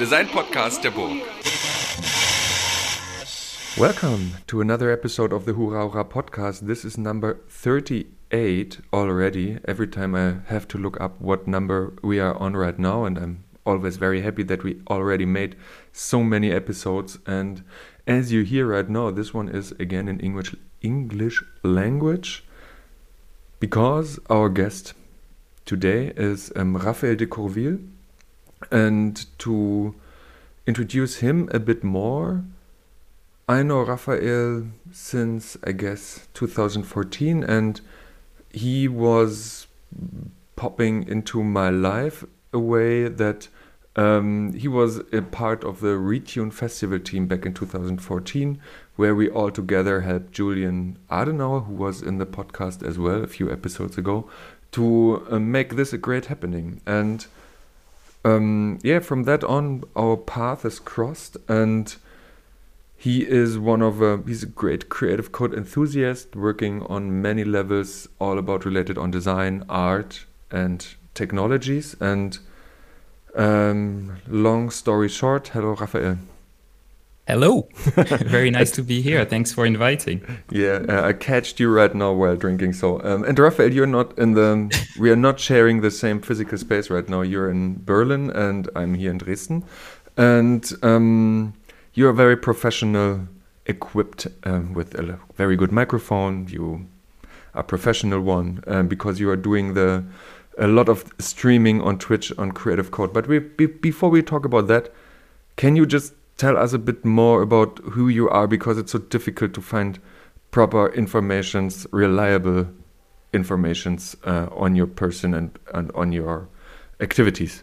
der Design-Podcast der Burg. Welcome to another episode of the Hurra Hurra podcast. This is number 38 already. Every time I have to look up what number we are on right now, and I'm always very happy that we already made so many episodes. And as you hear right now, this one is again in English English language because our guest today is um, Raphael de Courville. And to introduce him a bit more, I know Raphael since I guess 2014, and he was popping into my life a way that um, he was a part of the Retune Festival team back in 2014, where we all together helped Julian Adenauer, who was in the podcast as well a few episodes ago, to uh, make this a great happening. And um, yeah, from that on, our path is crossed, and he is one of a, he's a great creative code enthusiast, working on many levels, all about related on design, art, and technologies. And um, long story short, hello, Raphael. Hello. Very nice to be here. Thanks for inviting. Yeah, uh, I catched you right now while drinking. So, um, and Raphael, you're not in the. we are not sharing the same physical space right now. You're in Berlin, and I'm here in Dresden, and um, you're very professional, equipped um, with a very good microphone. You are professional one um, because you are doing the a lot of streaming on Twitch on Creative Code. But we, be, before we talk about that, can you just tell us a bit more about who you are because it's so difficult to find proper informations, reliable informations uh, on your person and, and on your activities.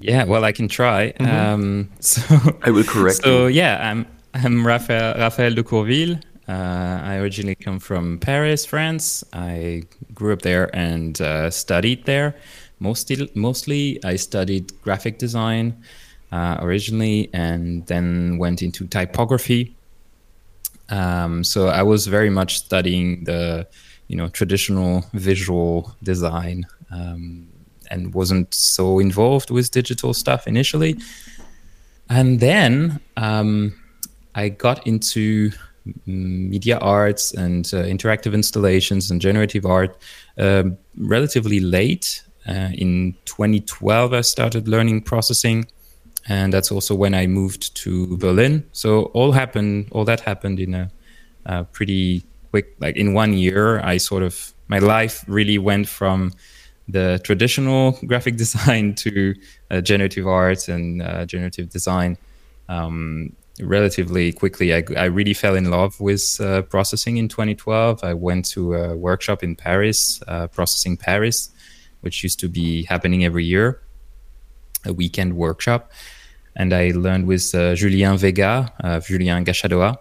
Yeah, well, I can try. Mm -hmm. um, so I will correct. So you. yeah, I'm I'm Raphael, Raphael de Courville. Uh, I originally come from Paris, France. I grew up there and uh, studied there. Mostly, mostly I studied graphic design uh, originally, and then went into typography. Um, so I was very much studying the, you know, traditional visual design, um, and wasn't so involved with digital stuff initially. And then um, I got into media arts and uh, interactive installations and generative art uh, relatively late. Uh, in 2012, I started learning processing and that's also when I moved to Berlin. So all happened, all that happened in a, a, pretty quick, like in one year. I sort of my life really went from the traditional graphic design to uh, generative art and uh, generative design. Um, relatively quickly, I, I, really fell in love with uh, processing in 2012. I went to a workshop in Paris, uh, Processing Paris, which used to be happening every year, a weekend workshop and I learned with uh, Julien Vega, uh, Julien Gachadoat,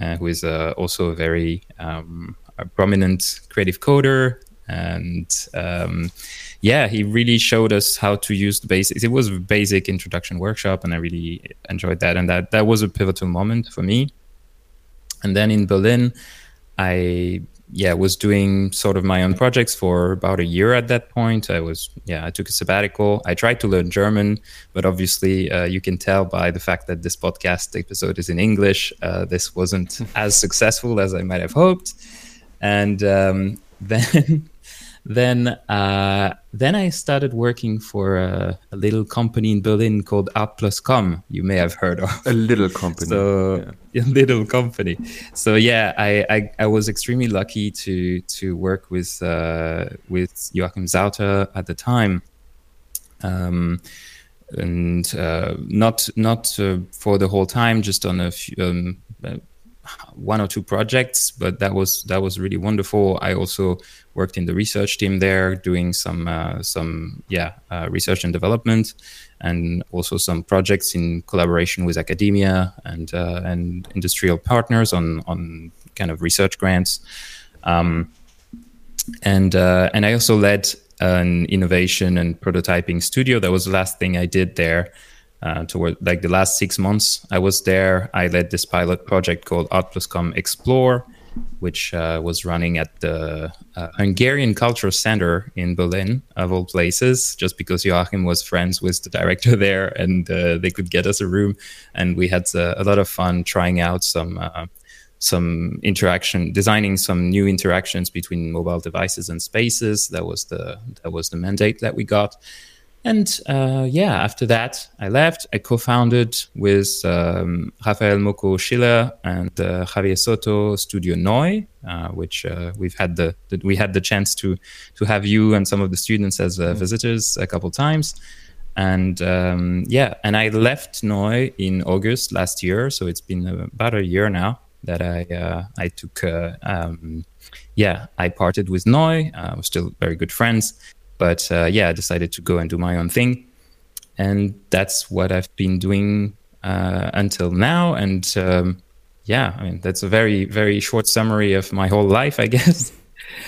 uh, who is uh, also a very um, a prominent creative coder. And um, yeah, he really showed us how to use the basics. It was a basic introduction workshop, and I really enjoyed that. And that that was a pivotal moment for me. And then in Berlin, I yeah was doing sort of my own projects for about a year at that point. I was yeah i took a sabbatical. I tried to learn german but obviously uh, you can tell by the fact that this podcast episode is in english. Uh, this wasn't as successful as i might have hoped. And um, then then uh, then I started working for a, a, little company in Berlin called Art Plus Com. You may have heard of a little company. So yeah. a little company. So yeah, I, I, I was extremely lucky to to work with uh, with Joachim Sauter at the time. Um, and uh, not not uh, for the whole time, just on a few, um, one or two projects, but that was that was really wonderful. I also worked in the research team there, doing some uh, some yeah uh, research and development, and also some projects in collaboration with academia and uh, and industrial partners on on kind of research grants. Um, and uh, and I also led an innovation and prototyping studio. That was the last thing I did there uh, toward like the last six months I was there. I led this pilot project called Art Plus Com Explore, which uh, was running at the uh, Hungarian Cultural Center in Berlin, of all places, just because Joachim was friends with the director there and uh, they could get us a room. And we had uh, a lot of fun trying out some. Uh, some interaction, designing some new interactions between mobile devices and spaces. That was the that was the mandate that we got, and uh, yeah, after that, I left. I co-founded with um, Rafael Moko Schiller and uh, Javier Soto Studio Noi, uh, which uh, we've had the, the, we had the chance to to have you and some of the students as uh, mm. visitors a couple times. And um, yeah, and I left Noi in August last year, so it's been about a year now that I uh, I took. Um, yeah, I parted with Noi. we're still very good friends but uh, yeah, I decided to go and do my own thing, and that's what I've been doing uh, until now. And um, yeah, I mean that's a very very short summary of my whole life, I guess.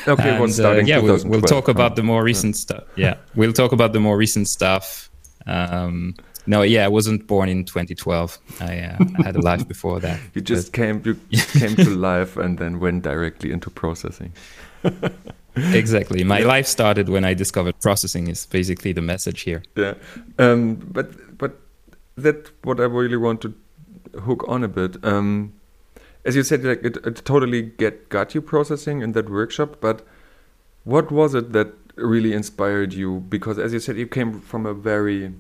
Okay, and, uh, yeah, we'll, we'll, talk about the more recent yeah. stuff. Yeah, we'll talk about the more recent stuff. Um, no, yeah, I wasn't born in 2012. I, uh, I had a life before that. You just but... came, you came to life and then went directly into processing. Exactly. My life started when I discovered processing. Is basically the message here. Yeah, um, but but that what I really want to hook on a bit. Um, as you said, like it, it totally get got you processing in that workshop. But what was it that really inspired you? Because as you said, you came from a very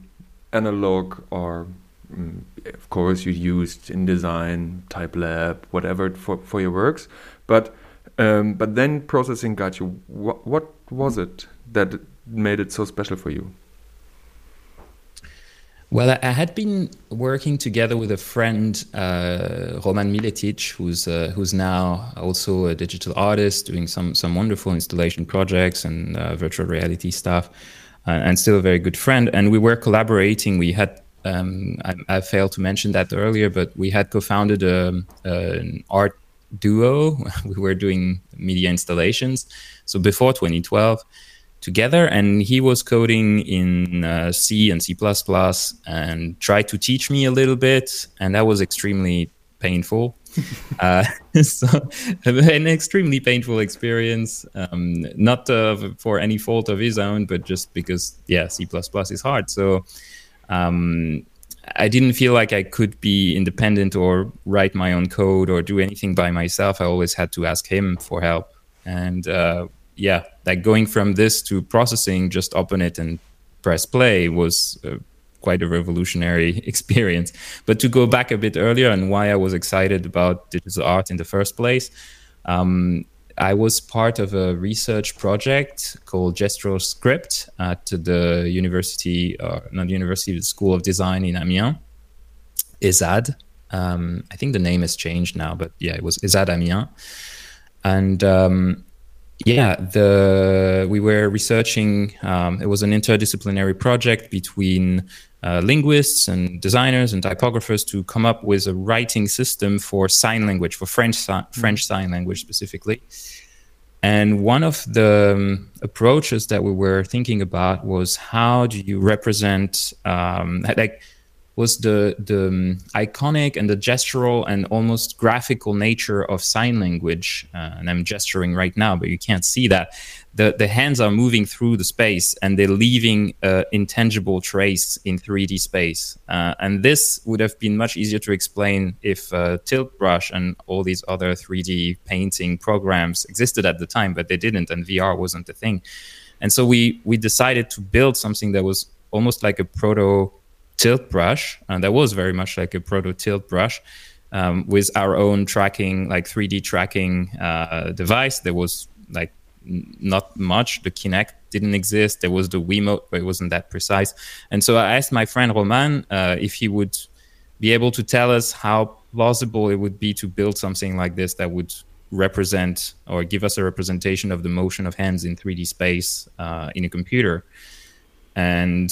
analog or mm, of course you used InDesign type lab whatever for, for your works but um, but then processing got you. What, what was it that made it so special for you? Well, I had been working together with a friend, uh, Roman Miletitch, who's uh, who's now also a digital artist, doing some some wonderful installation projects and uh, virtual reality stuff, uh, and still a very good friend. And we were collaborating. We had um, I, I, failed to mention that earlier, but we had co-founded a, um, an art duo. we were doing media installations. So before 2012 together and he was coding in uh, C and C++ and tried to teach me a little bit and that was extremely painful. uh, so an extremely painful experience, um, not uh, for any fault of his own, but just because, yeah, C++ is hard. So um, I didn't feel like I could be independent or write my own code or do anything by myself. I always had to ask him for help. And uh, yeah, like going from this to processing, just open it and press play was uh, quite a revolutionary experience. But to go back a bit earlier and why I was excited about digital art in the first place, um, I was part of a research project called Gestural GestroScript at the university, uh, not university, the School of Design in Amiens, ESAD. Um, I think the name has changed now, but yeah, it was ESAD Amiens. And um, yeah, the we were researching. Um, it was an interdisciplinary project between uh, linguists and designers and typographers to come up with a writing system for sign language, for French si- French sign language specifically. And one of the um, approaches that we were thinking about was how do you represent um, like was the the um, iconic and the gestural and almost graphical nature of sign language. Uh, and I'm gesturing right now, but you can't see that. The the hands are moving through the space and they're leaving an intangible trace in 3D space. Uh, and this would have been much easier to explain if uh, Tilt Brush and all these other 3D painting programs existed at the time, but they didn't, and VR wasn't a thing. And so we we decided to build something that was almost like a proto tilt brush, and that was very much like a proto tilt brush. Um, with our own tracking, like 3D tracking uh, device. There was like not much. The Kinect didn't exist. There was the Wiimote, but it wasn't that precise. And so I asked my friend Roman uh, if he would be able to tell us how plausible it would be to build something like this that would represent or give us a representation of the motion of hands in 3D space uh, in a computer. And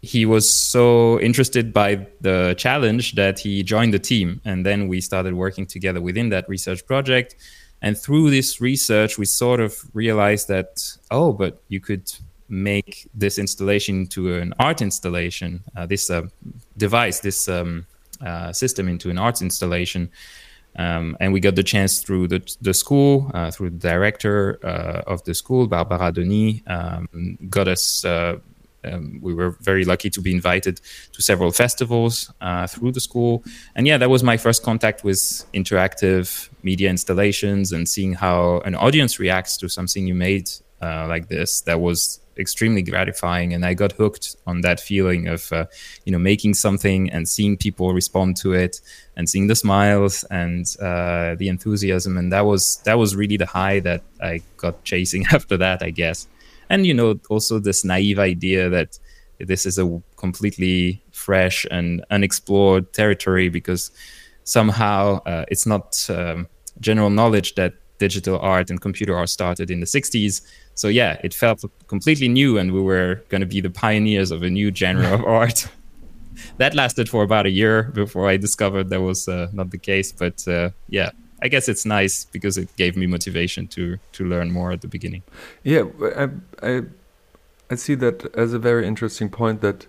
he was so interested by the challenge that he joined the team. And then we started working together within that research project. And through this research, we sort of realized that, oh, but you could make this installation to an art installation, uh, this uh, device, this um, uh, system into an art installation. Um, and we got the chance through the, the school, uh, through the director uh, of the school, Barbara Dennys, um, got us. Um, we were very lucky to be invited to several festivals uh, through the school. And yeah, that was my first contact with interactive media installations and seeing how an audience reacts to something you made uh, like this. That was extremely gratifying and i got hooked on that feeling of uh, you know making something and seeing people respond to it and seeing the smiles and uh, the enthusiasm and that was that was really the high that i got chasing after that i guess and you know also this naive idea that this is a completely fresh and unexplored territory because somehow uh, it's not um, general knowledge that digital art and computer art started in the 60s so yeah, it felt completely new, and we were going to be the pioneers of a new genre of art. that lasted for about a year before I discovered that was uh, not the case. But uh, yeah, I guess it's nice because it gave me motivation to to learn more at the beginning. Yeah, I I, I see that as a very interesting point that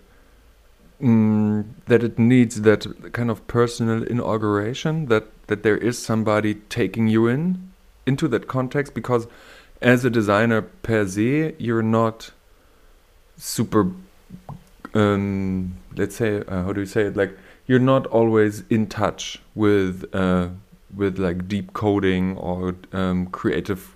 mm, that it needs that kind of personal inauguration that that there is somebody taking you in into that context because as a designer per se, you're not super. Um, let's say, uh, how do you say it? Like you're not always in touch with uh, with like deep coding or um, creative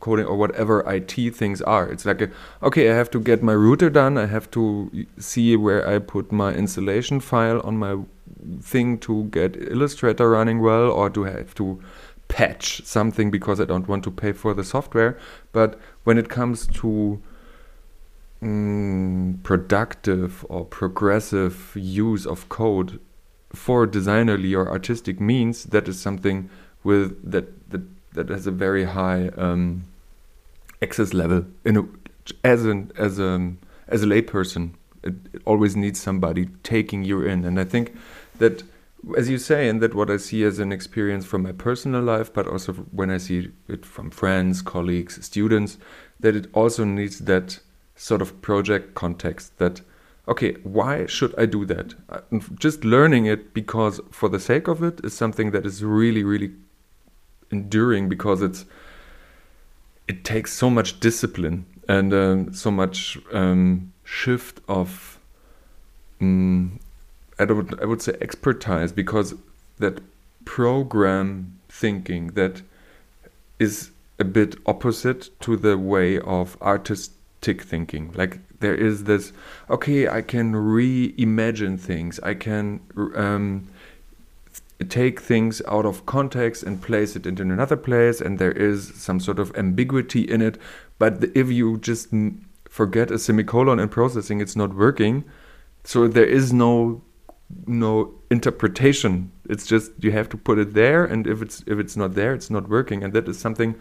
coding or whatever IT things are. It's like, a, okay, I have to get my router done. I have to see where I put my installation file on my thing to get Illustrator running well, or I have to patch something because I don't want to pay for the software. But when it comes to mm, productive or progressive use of code for designerly or artistic means, that is something with that that, that has a very high um, access level. In a, as an as a as a layperson, it, it always needs somebody taking you in, and I think that as you say, and that what I see as an experience from my personal life, but also when I see it from friends, colleagues, students, that it also needs that sort of project context that, okay, why should I do that? Uh, just learning it because for the sake of it is something that is really, really enduring because it's it takes so much discipline and um, so much um, shift of um, I would I would say expertise because that program thinking that is a bit opposite to the way of artistic thinking. Like there is this, okay, I can reimagine things. I can um, take things out of context and place it into another place, and there is some sort of ambiguity in it. But if you just forget a semicolon in processing, it's not working. So there is no no interpretation it's just you have to put it there and if it's if it's not there it's not working and that is something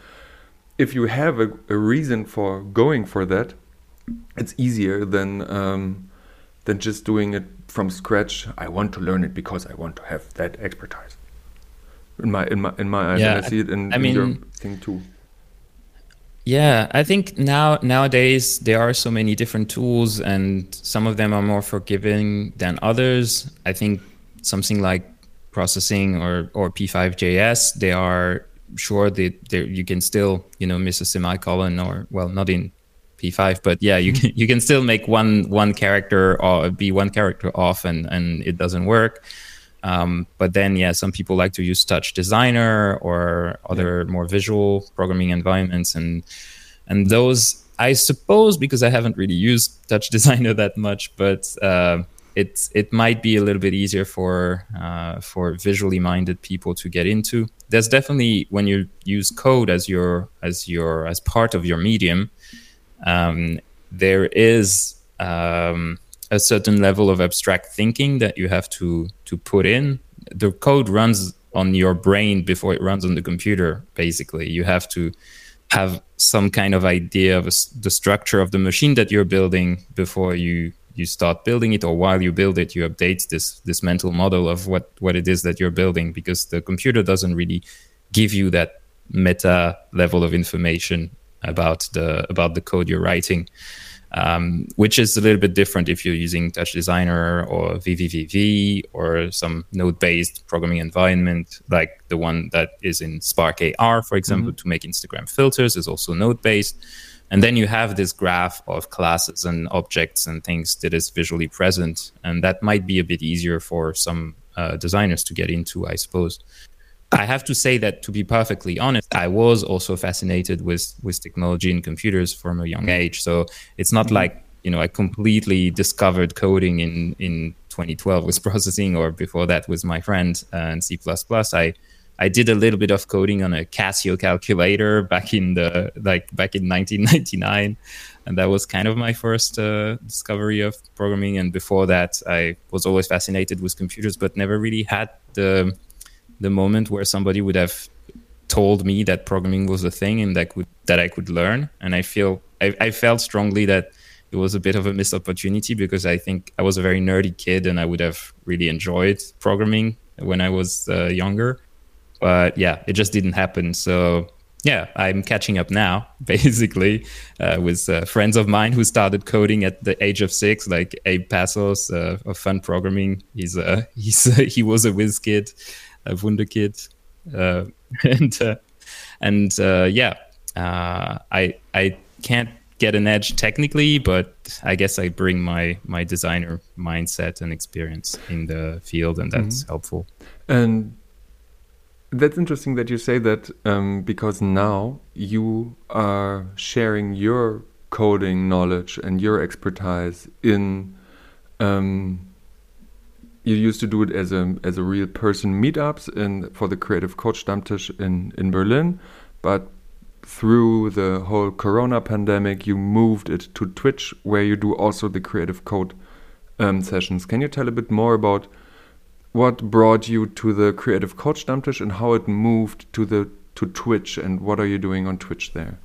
if you have a, a reason for going for that it's easier than um, than just doing it from scratch. I want to learn it because i want to have that expertise. In my in my in my eyes yeah, and i see it in, I in mean, your thing too. Yeah, I think now nowadays there are so many different tools, and some of them are more forgiving than others. I think something like processing or or P5JS, they are sure that you can still you know miss a semicolon or well not in P5, but yeah, you can you can still make one one character or be one character off, and and it doesn't work. Um, but then, yeah, some people like to use Touch Designer or other yeah. more visual programming environments, and and those I suppose because I haven't really used Touch Designer that much, but uh, it it might be a little bit easier for uh, for visually minded people to get into. There's definitely when you use code as your as your as part of your medium, um, there is. Um, a certain level of abstract thinking that you have to to put in. The code runs on your brain before it runs on the computer. Basically, you have to have some kind of idea of a, the structure of the machine that you're building before you you start building it or while you build it you update this this mental model of what what it is that you're building because the computer doesn't really give you that meta level of information about the about the code you're writing um, which is a little bit different if you're using Touch Designer or VVVV or some node-based programming environment like the one that is in Spark AR, for example, mm-hmm. to make Instagram filters is also node-based. And then you have this graph of classes and objects and things that is visually present, and that might be a bit easier for some uh, designers to get into, I suppose. I have to say that to be perfectly honest, I was also fascinated with with technology and computers from a young age. So it's not mm-hmm. like you know I completely discovered coding in in 2012 with processing, or before that with my friend uh, and C++. I I did a little bit of coding on a Casio calculator back in the like back in 1999, and that was kind of my first uh, discovery of programming. And before that, I was always fascinated with computers, but never really had the the moment where somebody would have told me that programming was a thing and that could that I could learn. And I feel I, I felt strongly that it was a bit of a missed opportunity because I think I was a very nerdy kid and I would have really enjoyed programming when I was uh, younger. But yeah, it just didn't happen. So yeah, I'm catching up now, basically, uh, with uh, friends of mine who started coding at the age of six, like Abe Pazos uh, of Fun Programming. He's uh, he's he was a whiz kid, a Wunderkid, uh, and uh, and uh, yeah, I I can't get an edge technically, but I guess I bring my my designer mindset and experience in the field, and that's mm-hmm. helpful. And that's interesting that you say that um, because now you are sharing your coding knowledge and your expertise in um, you used to do it as a as a real person meetups in for the Creative Code Stammtisch in in Berlin, but through the whole Corona pandemic, you moved it to Twitch, where you do also the Creative Code um, sessions. Can you tell a bit more about what brought you to the Creative Code Stammtisch and how it moved to the to Twitch, and what are you doing on Twitch there?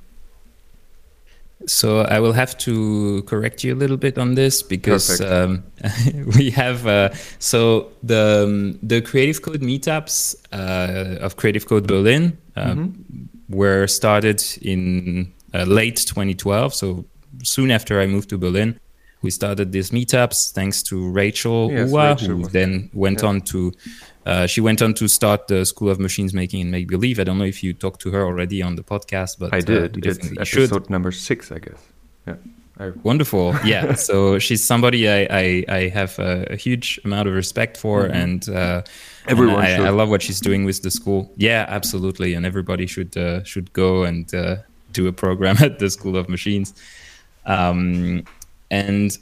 So I will have to correct you a little bit on this because um, we have uh, so the um, the Creative Code meetups uh, of Creative Code Berlin uh, mm-hmm. were started in uh, late 2012. So soon after I moved to Berlin, we started these meetups thanks to Rachel yes, Uwa, Rachel who then went yeah. on to uh, she went on to start the School of Machines Making and Make Believe. I don't know if you talked to her already on the podcast, but I did. Uh, it's episode should. number six, I guess. Yeah. I... Wonderful. Yeah. so she's somebody I, I, I have a, a, huge amount of respect for, mm-hmm. and uh, everyone. And I, I, love what she's doing with the school. Yeah, absolutely. And everybody should uh, should go and uh, do a program at the School of Machines. Um, and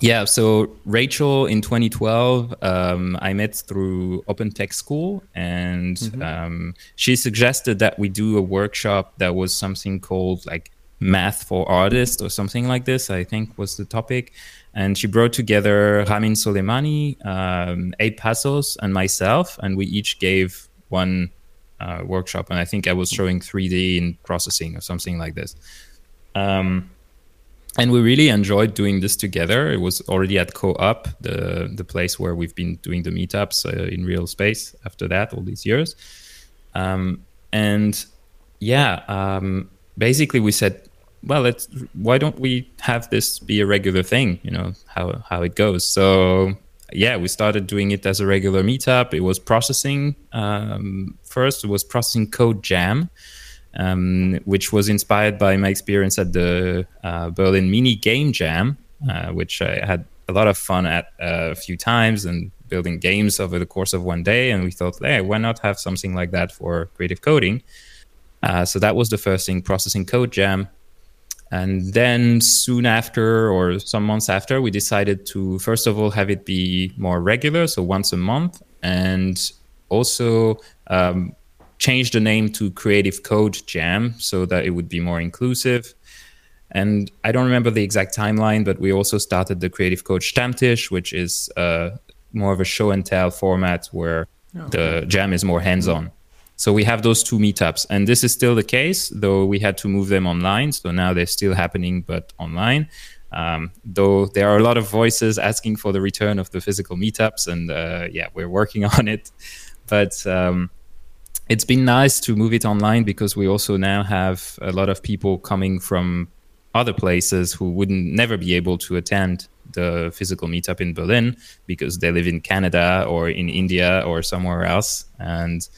yeah, so Rachel in 2012, um, I met through Open Tech School, and mm-hmm. um, she suggested that we do a workshop that was something called like Math for Artists or something like this, I think was the topic. And she brought together Ramin Soleymani, um, Abe Pazos, and myself, and we each gave one uh, workshop. And I think I was showing 3D in processing or something like this. Um, and we really enjoyed doing this together. It was already at Co-op, the the place where we've been doing the meetups uh, in real space. After that, all these years, um, and yeah, um, basically we said, well, let's why don't we have this be a regular thing? You know how how it goes. So yeah, we started doing it as a regular meetup. It was processing um, first. It was processing code jam um, which was inspired by my experience at the uh, Berlin Mini Game Jam, uh, which I had a lot of fun at uh, a few times and building games over the course of one day. And we thought, hey, why not have something like that for creative coding? Uh, so that was the first thing, processing code jam. And then soon after, or some months after, we decided to first of all have it be more regular, so once a month, and also um, changed the name to Creative Code Jam so that it would be more inclusive. And I don't remember the exact timeline, but we also started the Creative Code Stammtisch, which is uh, more of a show and tell format where oh, the jam is more hands on. So we have those two meetups, and this is still the case, though we had to move them online. So now they're still happening, but online. Um, though there are a lot of voices asking for the return of the physical meetups, and uh, yeah, we're working on it. But um, it's been nice to move it online because we also now have a lot of people coming from other places who wouldn't never be able to attend the physical meetup in Berlin because they live in Canada or in India or somewhere else. And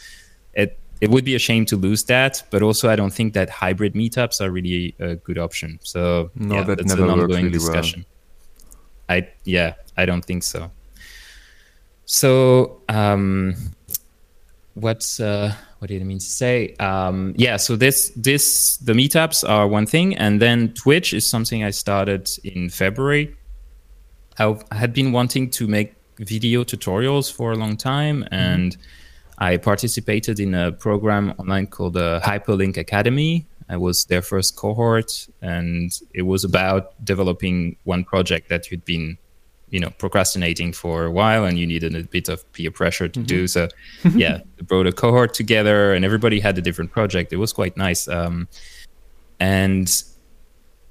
it it would be a shame to lose that, but also I don't think that hybrid meetups are really a good option. So No, yeah, that that's never an ongoing really well. discussion. I yeah, I don't think so. So um, what's uh, what did I mean to say? Um, yeah, so this this the meetups are one thing, and then Twitch is something I started in February. I had been wanting to make video tutorials for a long time, and I participated in a program online called the Hyperlink Academy. I was their first cohort, and it was about developing one project that you'd been, you know, procrastinating for a while, and you needed a bit of peer pressure to do. So, yeah, brought a cohort together, and everybody had a different project. It was quite nice, um, and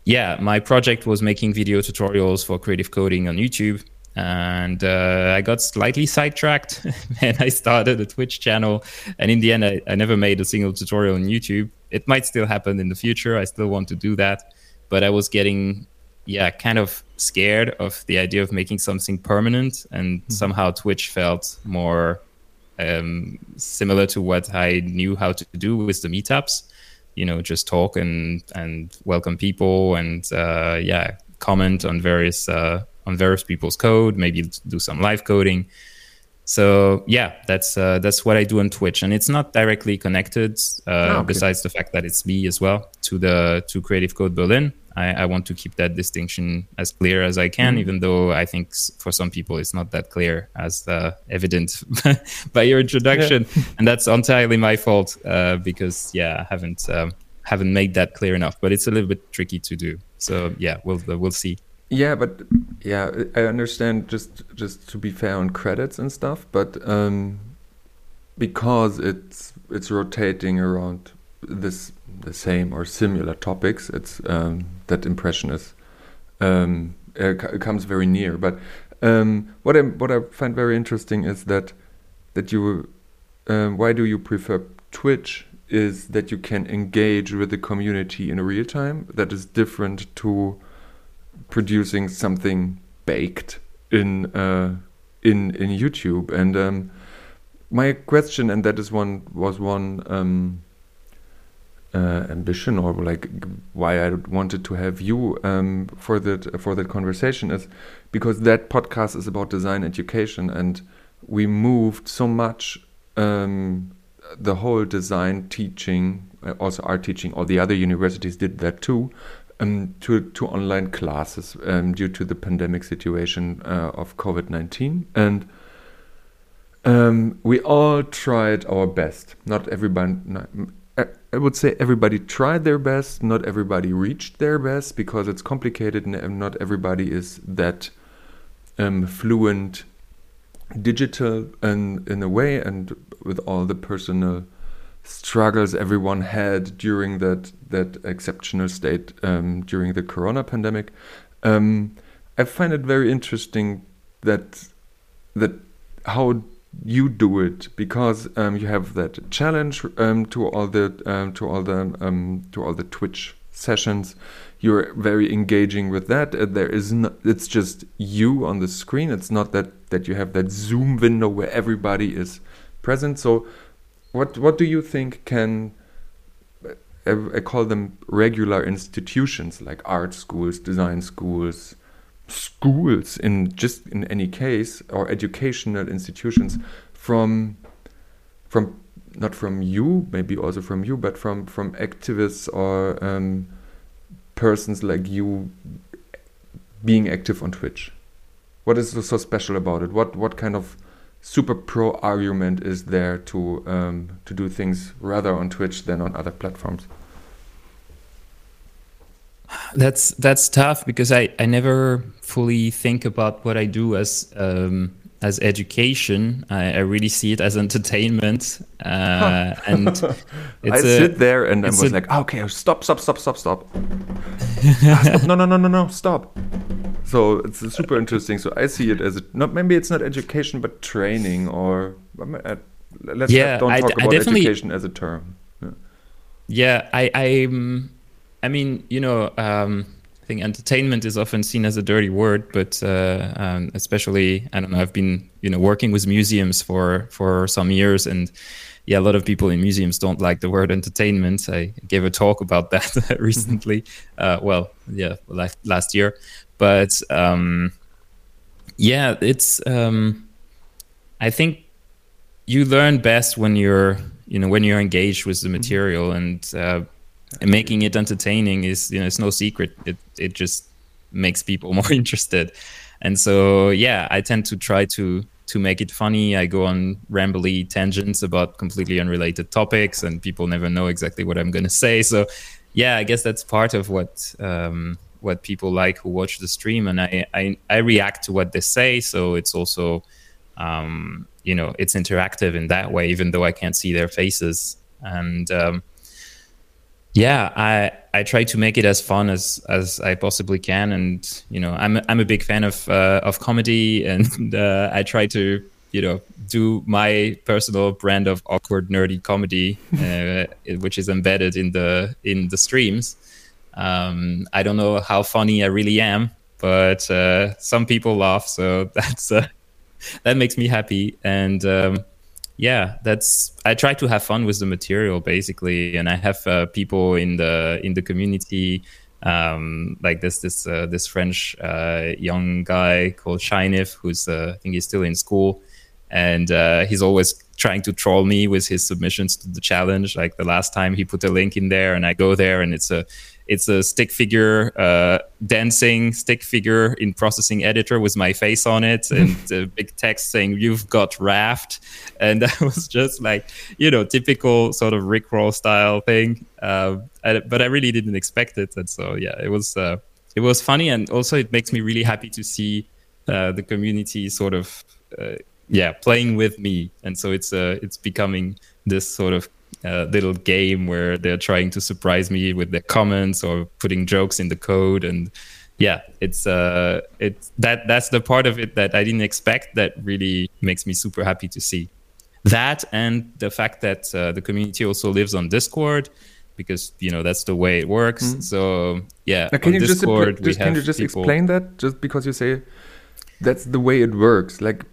yeah, my project was making video tutorials for creative coding on YouTube. And uh, I got slightly sidetracked and I started a Twitch channel. And in the end, I, I never made a single tutorial on YouTube. It might still happen in the future. I still want to do that. But I was getting, yeah, kind of scared of the idea of making something permanent. And somehow Twitch felt more um, similar to what I knew how to do with the meetups you know just talk and and welcome people and uh, yeah comment on various uh, on various people's code maybe do some live coding so yeah that's uh, that's what i do on twitch. And it's not directly connected uh, Ah, okay. besides the fact that it's me as well to the to creative code berlin. I, I want to keep that distinction as clear as i can even though i think for some people it's not that clear as uh, evident by your introduction. And that's entirely my fault uh, because yeah i haven't um, haven't made that clear enough. But it's a little bit tricky to do. So yeah we'll we'll see Yeah, but yeah, I understand. Just just to be fair on credits and stuff, but um, because it's it's rotating around this the same or similar topics, it's um, that impression is um, uh, comes very near. But um, what I what I find very interesting is that that you um, why do you prefer Twitch? Is that you can engage with the community in real time? That is different to producing something baked in uh, in in YouTube. And um, my question, and that is one was one um, uh, ambition or like why I wanted to have you um, for that for that conversation is because that podcast is about design education, and we moved so much. Um, the whole design teaching, uh, also art teaching, all the other universities did that too, um, to to online classes um, due to the pandemic situation uh, of COVID nineteen, and um, we all tried our best. Not everybody. Not, I- would say everybody tried their best. Not everybody reached their best because it's complicated, and not everybody is that um, fluent digital in in a way and with all the personal struggles everyone had during that that exceptional state um, during the corona pandemic um, I find it very interesting that that how you do it because um, you have that challenge um, to all the um, to all the um, to all the Twitch sessions. You're very engaging with that. Uh, there is no, it's just you on the screen. It's not that that you have that Zoom window where everybody is present. So, what what do you think can I, I call them regular institutions like art schools, design schools, schools in just in any case or educational institutions from from not from you maybe also from you but from from activists or um, persons like you being active on Twitch? What is so special about it? What what kind of super pro argument is there to um, to do things rather on Twitch than on other platforms That's that's tough because I, I never fully think about what I do as um, as education. I, I really see it as entertainment, uh, and it's I a- sit there and I was a- like, okay, stop, stop, stop, stop, stop. Ah, stop. No, no, no, no, no, stop. So it's super interesting. So I see it as a, not maybe it's not education but training or uh, let's Yeah, not, don't talk I about definitely- education as a term. yeah, I I'm I mean, you know, um, I think entertainment is often seen as a dirty word, but uh, um, especially I don't know. I've been you know working with museums for for some years, and yeah, a lot of people in museums don't like the word entertainment. I gave a talk about that recently. Uh, well, yeah, last, last year, but um, yeah, it's. Um, I think you learn best when you're you know when you're engaged with the mm-hmm. material and uh, and making it entertaining is you know it's no secret it it just makes people more interested and so yeah i tend to try to to make it funny i go on rambly tangents about completely unrelated topics and people never know exactly what i'm going to say so yeah i guess that's part of what um, what people like who watch the stream and I, I i react to what they say. So it's also um, you know it's interactive in that way even though i can't see their faces. And um, yeah i i try to make it as fun as as i possibly can. And you know i'm i'm a big fan of uh, of comedy. And uh, i try to you know do my personal brand of awkward nerdy comedy uh, which is embedded in the in the streams um, i don't know how funny i really am but uh, some people laugh so that's uh, that makes me happy. And um, yeah that's i try to have fun with the material basically and i have uh, people in the in the community um, like this this uh, this french uh, young guy called Shinif, who's uh, i think he's still in school. And he's always trying to troll me with his submissions to the challenge. Like the last time he put a link in there and i go there and it's a it's a stick figure uh, dancing stick figure in processing editor with my face on it and a big text saying you've got raft. And that was just like you know typical sort of rickroll style thing. Uh, but i really didn't expect it. And so yeah it was uh, it was funny. And also it makes me really happy to see uh, the community sort of uh, yeah playing with me. And so it's uh, it's becoming this sort of uh, little game where they're trying to surprise me with their comments or putting jokes in the code. And yeah it's uh it's that that's the part of it that i didn't expect that really makes me super happy to see. That and the fact that uh, the community also lives on discord because you know that's the way it works. Mm-hmm. so yeah now, can you discord, just, just can you just people... explain that? Just because you say that's the way it works. Like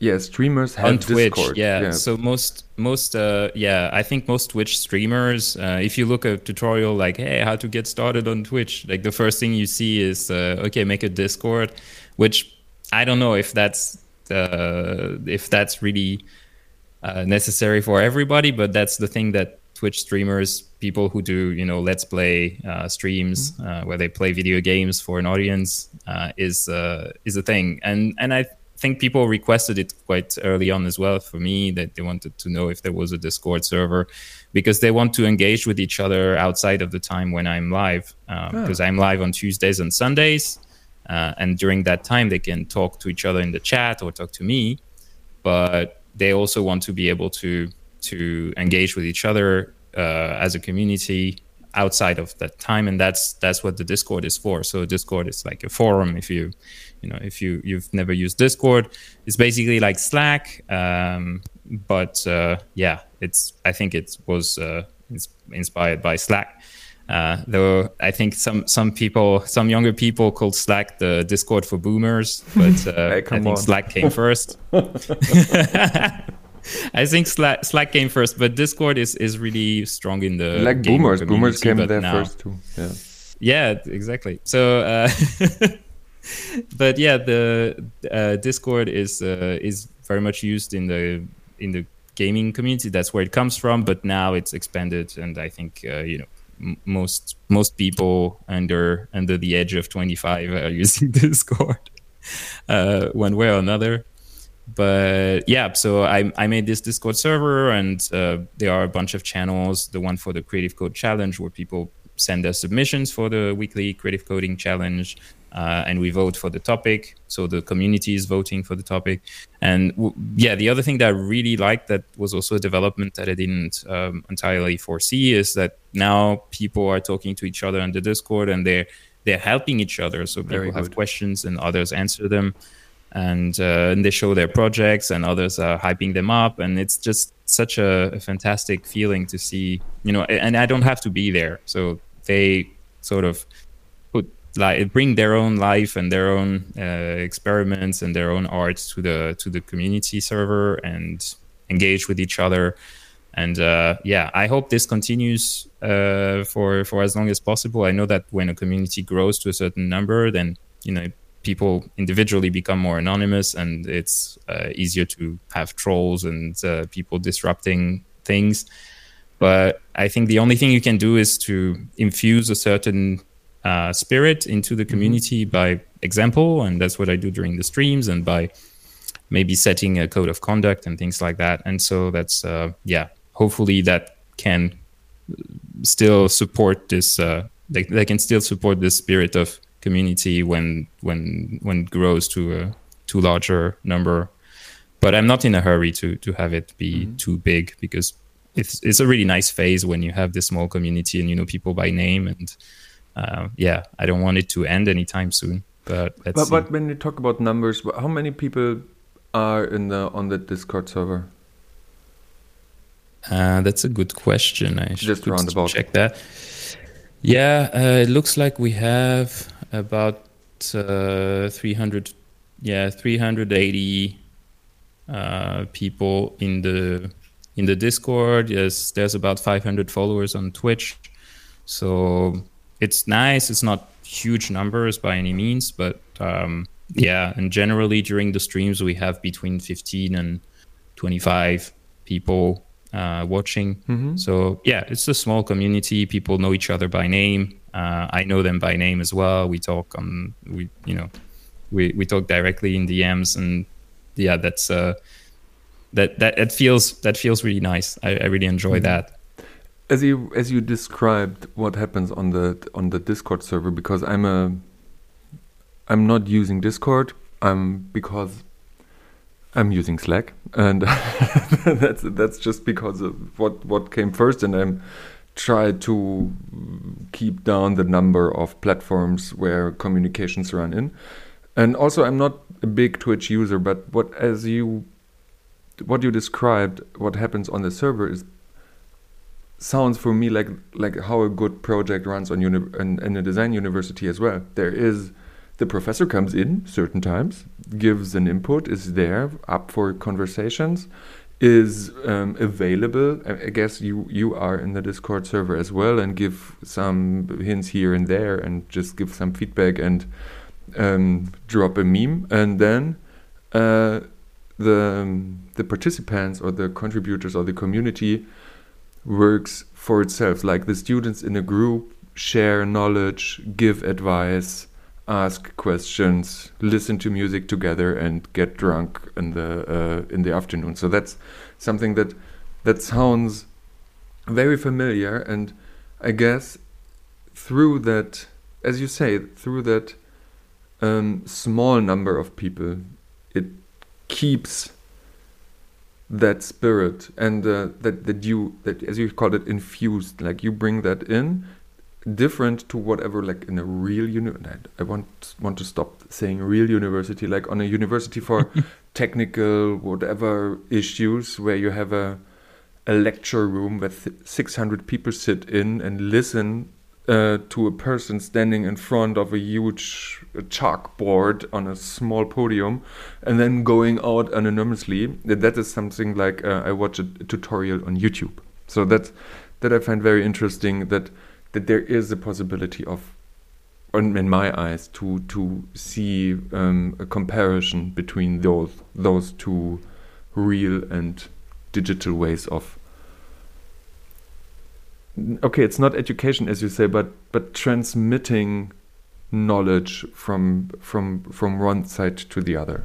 yeah streamers have on twitch Discord. Yeah. yeah. so most most uh yeah i think most twitch streamers uh, if you look at a tutorial like hey how to get started on twitch like the first thing you see is uh, okay make a discord which i don't know if that's uh if that's really uh, necessary for everybody but that's the thing that twitch streamers people who do you know let's play uh, streams mm-hmm. uh, where they play video games for an audience uh, is uh, is a thing and and i think people requested it quite early on as well for me that they wanted to know if there was a Discord server because they want to engage with each other outside of the time when I'm live because um, oh. I'm live on Tuesdays and Sundays. Uh, and during that time, they can talk to each other in the chat or talk to me. But they also want to be able to to engage with each other uh, as a community outside of that time and that's that's what the discord is for so discord is like a forum if you you know if you you've never used discord it's basically like slack um, but uh, yeah it's i think it was uh, inspired by slack uh, though I think some some people, some younger people called Slack the Discord for boomers, but uh, hey, I think on. Slack came first. I think Slack, Slack came first, but Discord is is really strong in the like boomers. Boomers came there now, first too. Yeah. Yeah, exactly. So, uh, but yeah, the uh, Discord is uh, is very much used in the in the gaming community. That's where it comes from. But now it's expanded, and I think uh, you know m- most most people under under the age of 25 are using Discord uh, one way or another but yeah, so I, I made this Discord server, and uh, there are a bunch of channels. The one for the Creative Code Challenge, where people send their submissions for the weekly Creative Coding Challenge, uh, and we vote for the topic. So the community is voting for the topic. And w- yeah, the other thing that I really liked that was also a development that I didn't um, entirely foresee is that now people are talking to each other on the Discord, and they're they're helping each other. So people have questions, and others answer them and, uh, and they show their projects and others are hyping them up and it's just such a, a, fantastic feeling to see you know and i don't have to be there so they sort of like bring their own life and their own uh, experiments and their own art to the to the community server and engage with each other. And uh, yeah i hope this continues uh, for for as long as possible. I know that when a community grows to a certain number then you know people individually become more anonymous and it's uh, easier to have trolls and uh, people disrupting things. But i think the only thing you can do is to infuse a certain uh, spirit into the mm-hmm. community mm-hmm. by example and that's what i do during the streams and by maybe setting a code of conduct and things like that and so that's uh, yeah hopefully that can still support this uh, they, they can still support the spirit of community when when when it grows to a too larger number. But I'm not in a hurry to to have it be mm-hmm. too big because it's it's a really nice phase when you have this small community and you know people by name and uh, yeah, I don't want it to end anytime soon. But but, see. but when you talk about numbers, how many people are in the on the Discord server? Uh, that's a good question. I should just roundabout check that. Yeah, uh, it looks like we have about uh, 300 yeah 380 uh, people in the in the discord yes there's about 500 followers on twitch so it's nice it's not huge numbers by any means but um, yeah and generally during the streams we have between 15 and 25 people uh, watching mm-hmm. so yeah it's a small community people know each other by name uh, I know them by name as well. We talk on we you know we we talk directly in DMs and yeah that's uh that that it feels that feels really nice. I, I really enjoy mm-hmm. that. As you as you described what happens on the on the Discord server because I'm a I'm not using Discord. I'm because I'm using Slack, and that's that's just because of what what came first, and I'm try to keep down the number of platforms where communications run in. And also, I'm not a big Twitch user, but what as you what you described, what happens on the server is sounds for me like like how a good project runs on uni- in, in a design university as well. There is the professor comes in certain times, gives an input, is there up for conversations is um, available. I, guess you you are in the Discord server as well, and give some hints here and there, and just give some feedback and um, drop a meme, and then uh, the the participants or the contributors or the community works for itself. Like the students in a group share knowledge, give advice, ask questions, listen to music together, and get drunk in the uh, in the afternoon. So that's something that that sounds very familiar, and I guess through that, as you say, through that um, small number of people, it keeps that spirit and uh, that that you that as you call it infused like you bring that in different to whatever like in a real uni I want want to stop saying real university like on a university for technical whatever issues where you have a a lecture room where 600 people sit in and listen uh, to a person standing in front of a huge chalkboard on a small podium and then going out anonymously. That is something like uh, I watch a tutorial on YouTube. So that that I find very interesting that that there is a possibility of in my eyes to to see um, a comparison between those those two real and digital ways of okay it's not education as you say but but transmitting knowledge from from from one side to the other.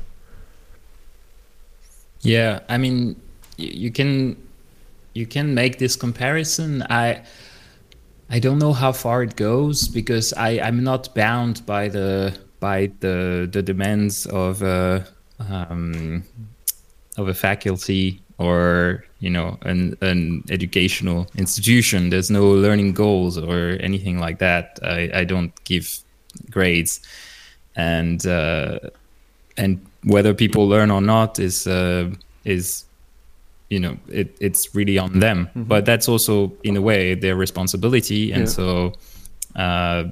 Yeah i mean you can you can make this comparison. I I don't know how far it goes because I, I'm not bound by the by the the demands of a um, of a faculty or you know an an educational institution. There's no learning goals or anything like that. I, I don't give grades, and uh, and whether people learn or not is uh, is you know it, it's really on them mm-hmm. but that's also in a way their responsibility and yeah. so uh,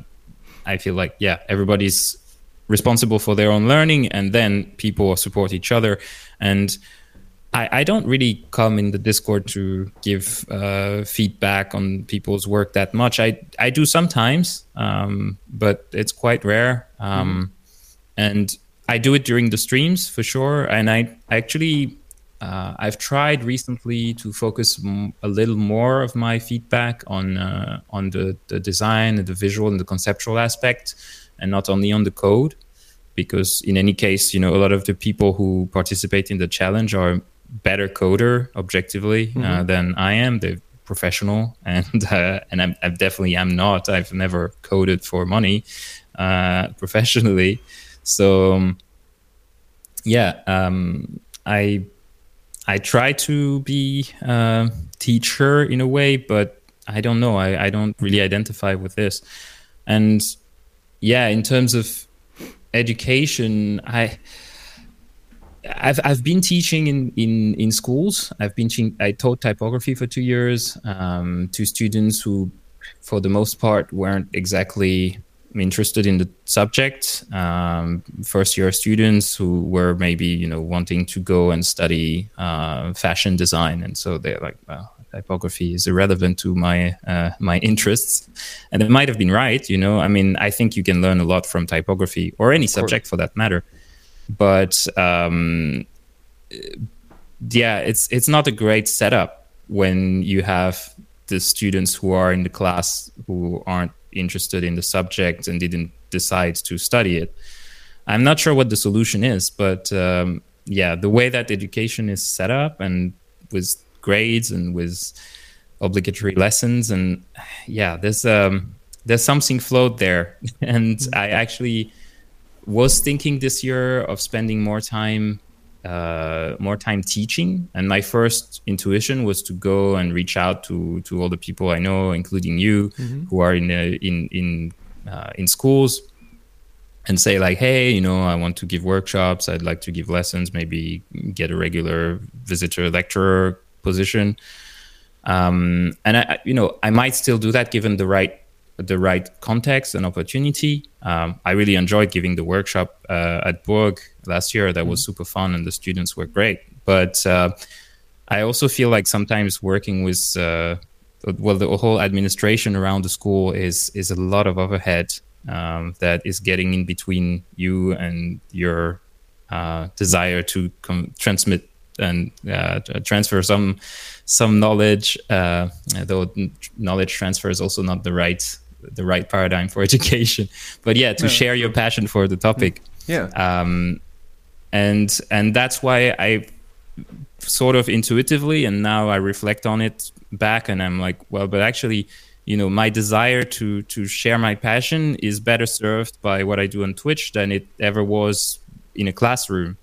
I feel like yeah, everybody's responsible for their own learning, and then people support each other. And I, I don't really come in the Discord to give uh, feedback on people's work that much. I I do sometimes, um, but it's quite rare. Um, mm-hmm. And I do it during the streams for sure. And I actually uh, I've tried recently to focus m- a little more of my feedback on uh, on the, the design and the visual and the conceptual aspect, and not only on the code. Because in any case, you know, a lot of the people who participate in the challenge are better coder objectively uh, mm-hmm. uh, than I am. They're professional, and uh, and I'm, I definitely am not. I've never coded for money uh, professionally, so um, yeah, um, I I try to be a teacher in a way, but I don't know. I, I don't really identify with this, and yeah, in terms of education, I I've I've been teaching in in in schools. I've been teaching. I taught typography for two years um, to students who, for the most part, weren't exactly interested in the subject. Um, first year students who were maybe you know wanting to go and study uh, fashion design, and so they're like, well, typography is irrelevant to my uh, my interests, and it might have been right. You know, I mean, I think you can learn a lot from typography or any subject for that matter but um, yeah, it's it's not a great setup when you have the students who are in the class who aren't interested in the subject and didn't decide to study it. I'm not sure what the solution is, but um, yeah, the way that education is set up and with grades and with obligatory lessons and yeah, there's um, there's something flowed there, and I actually was thinking this year of spending more time uh, more time teaching. And my first intuition was to go and reach out to to all the people i know including you mm-hmm. who are in uh, in in uh, in schools and say like hey you know i want to give workshops. I'd like to give lessons maybe get a regular visitor lecturer position. Um, and i you know i might still do that given the right the right context and opportunity. Um, I really enjoyed giving the workshop uh, at Burg last year. That mm-hmm. was super fun, and the students were great. But uh, I also feel like sometimes working with uh, well, the whole administration around the school is is a lot of overhead um, that is getting in between you and your uh, desire to com- transmit and uh, transfer some some knowledge. Uh, though knowledge transfer is also not the right the right paradigm for education. But yeah, to share your passion for the topic. Yeah. Um, and and that's why I sort of intuitively, and now I reflect on it back, and I'm like, well, but actually, you know, my desire to to share my passion is better served by what I do on Twitch than it ever was in a classroom.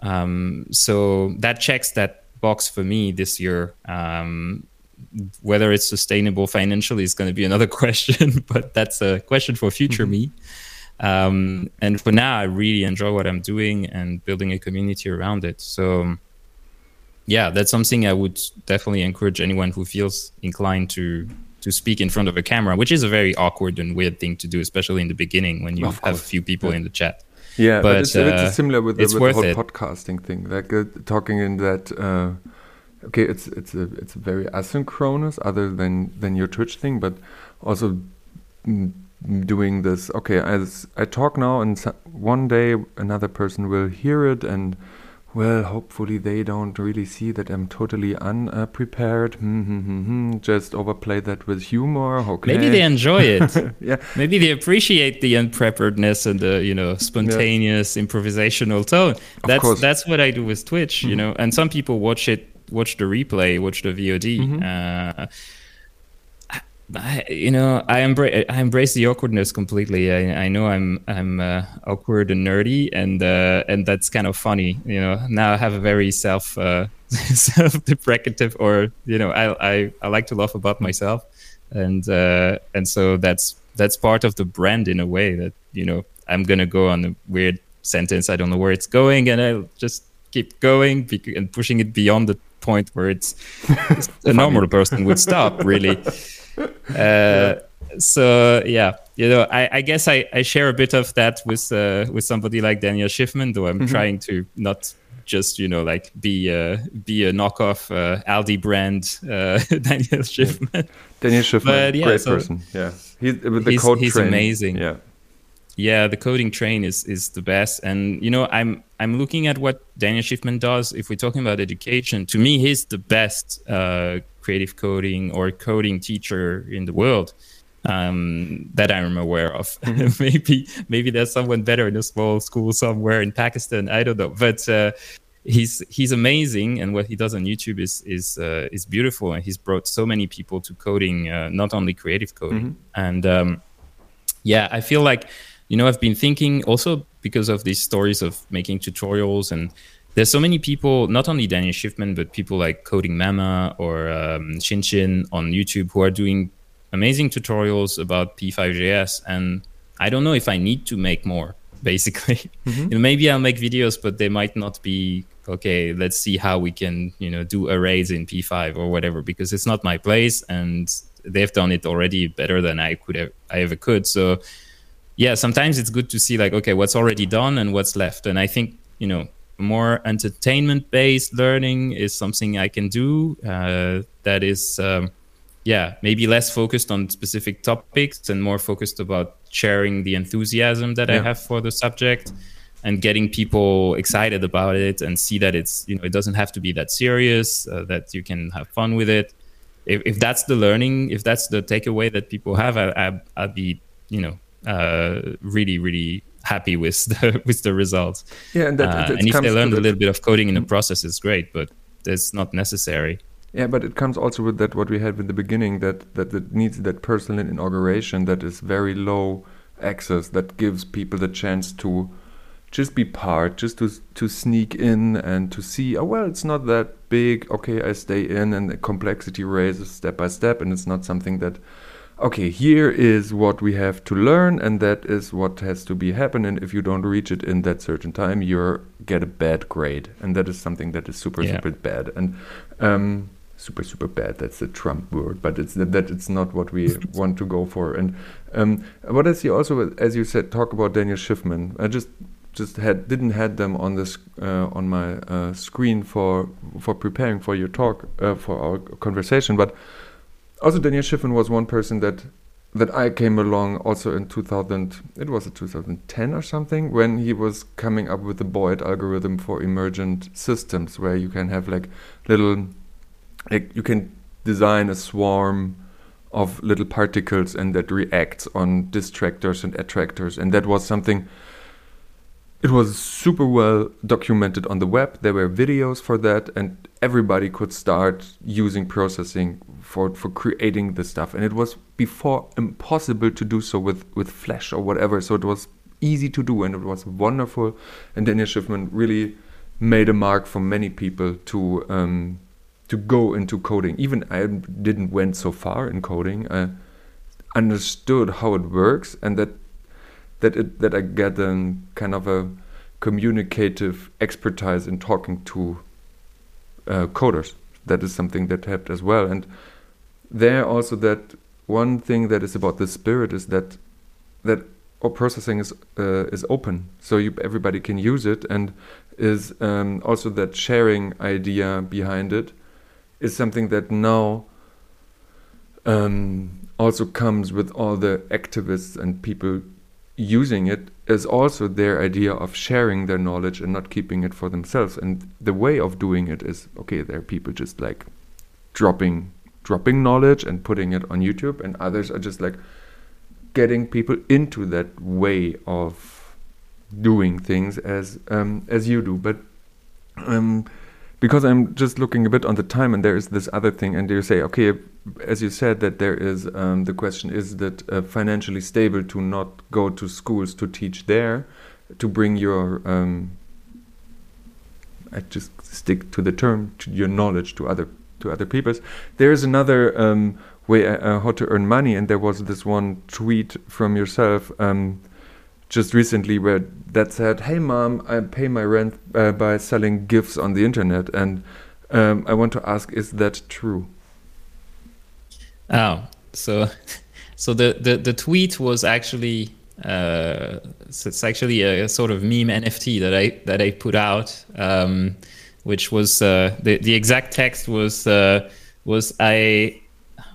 Um, so that checks that box for me this year. Um, whether it's sustainable financially is going to be another question, but that's a question for future mm-hmm. me. Um, and for now, I really enjoy what I'm doing and building a community around it. So, yeah, that's something I would definitely encourage anyone who feels inclined to to speak in front of a camera, which is a very awkward and weird thing to do, especially in the beginning when you have a few people yeah. in the chat. Yeah, but, but it's, uh, it's, similar with, the, with the whole it. podcasting thing, like uh, talking in that. Uh, okay, it's it's a it's a very asynchronous, other than than your Twitch thing, but also doing this. Okay, as I talk now, and one day another person will hear it, and well, hopefully they don't really see that I'm totally unprepared. Hmm, hmm, hmm, Just overplay that with humor. Okay. Maybe they enjoy it. yeah. Maybe they appreciate the unpreparedness and the you know spontaneous yeah. improvisational tone. That's that's what I do with Twitch. Mm-hmm. You know, and some people watch it watch the replay, watch the VOD. Mm-hmm. Uh, I, you know, I embrace I embrace the awkwardness completely. I, I know I'm I'm uh, awkward and nerdy, and uh, and that's kind of funny. You know, now I have a very self uh, self deprecative, or you know, I, I I like to laugh about myself, and uh, and so that's that's part of the brand in a way that you know I'm gonna go on a weird sentence. I don't know where it's going, and I'll just keep going and pushing it beyond the point where it's a normal person would stop really uh, so yeah, you know, I, I guess I, I share a bit of that with uh, with somebody like Daniel Shiffman, though I'm mm-hmm. trying to not just you know like be a be a knockoff uh, Aldi brand uh, Daniel Shiffman. Daniel Shiffman, yeah, great so person. Yeah, he's the he's, code he's amazing. Yeah, yeah, the coding train is is the best. And you know, I'm I'm looking at what Daniel Shiffman does. If we're talking about education, to me, he's the best uh, creative coding or coding teacher in the world um, that I'm aware of. Mm-hmm. maybe maybe there's someone better in a small school somewhere in Pakistan. I don't know, but uh, he's he's amazing, and what he does on YouTube is is uh, is beautiful, and he's brought so many people to coding, uh, not only creative coding. Mm-hmm. And um, yeah, I feel like you know I've been thinking also because of these stories of making tutorials and there's so many people, not only Daniel Shiffman, but people like Coding Mama or um, Xin Xin on YouTube who are doing amazing tutorials about P5JS, and I don't know if I need to make more. Basically, mm-hmm. you know, maybe I'll make videos, but they might not be okay. Let's see how we can, you know, do arrays in P5 or whatever, because it's not my place, and they've done it already better than I could have, I ever could. So, yeah, sometimes it's good to see like, okay, what's already done and what's left. And I think, you know, more entertainment based learning is something I can do. Uh, that is. Um, yeah, maybe less focused on specific topics and more focused about sharing the enthusiasm that yeah. I have for the subject and getting people excited about it and see that it's you know it doesn't have to be that serious uh, that you can have fun with it if, if that's the learning if that's the takeaway that people have I, I, i'd be you know uh, really really happy with the with the results yeah and, that, uh, and if they learn a little bit of coding in the process it's great but it's not necessary yeah, but it comes also with that what we had in the beginning that that it needs that personal inauguration that is very low access that gives people the chance to just be part, just to to sneak in and to see. Oh well, it's not that big. Okay, I stay in, and the complexity raises step by step, and it's not something that. Okay, here is what we have to learn, and that is what has to be happen. And if you don't reach it in that certain time, you get a bad grade, and that is something that is super yeah. super bad. And um, super super bad. That's the Trump word, but it's that, that it's not what we want to go for. And um, what I see also, as you said, talk about Daniel Shiffman. I just just had didn't had them on this uh, on my uh, screen for for preparing for your talk uh, for our conversation, but also Daniel Shiffman was one person that that I came along also in 2000 it was a 2010 or something when he was coming up with the Boid algorithm for emergent systems where you can have like little like you can design a swarm of little particles and that reacts on distractors and attractors. And that was something it was super well documented on the web there were videos for that and everybody could start using processing for for creating the stuff and it was before impossible to do so with with flash or whatever so it was easy to do and it was wonderful and daniel shiffman really made a mark for many people to um, to go into coding. Even I didn't went so far in coding. I understood how it works, and that that it, that I get a kind of a communicative expertise in talking to uh, coders. That is something that helped as well. And there also that one thing that is about the spirit is that that processing is uh, is open, so you, everybody can use it, and is um, also that sharing idea behind it is something that now um, also comes with all the activists and people using it is also their idea of sharing their knowledge and not keeping it for themselves. And the way of doing it is okay there are people just like dropping dropping knowledge and putting it on YouTube and others are just like getting people into that way of doing things as um, as you do. But um, because I'm just looking a bit on the time, and there is this other thing, and you say, okay, as you said, that there is um, the question is that uh, financially stable to not go to schools to teach there, to bring your, um, I just stick to the term, to your knowledge to other to other people's. There is another um, way uh, uh how to earn money, and there was this one tweet from yourself um, just recently where that said, "Hey, mom, I pay my rent uh, by selling gifts on the internet," and um, I want to ask, is that true? Oh, so so the, the the tweet was actually uh, it's actually a, sort of meme NFT that I that I put out, um, which was uh, the the exact text was uh, was I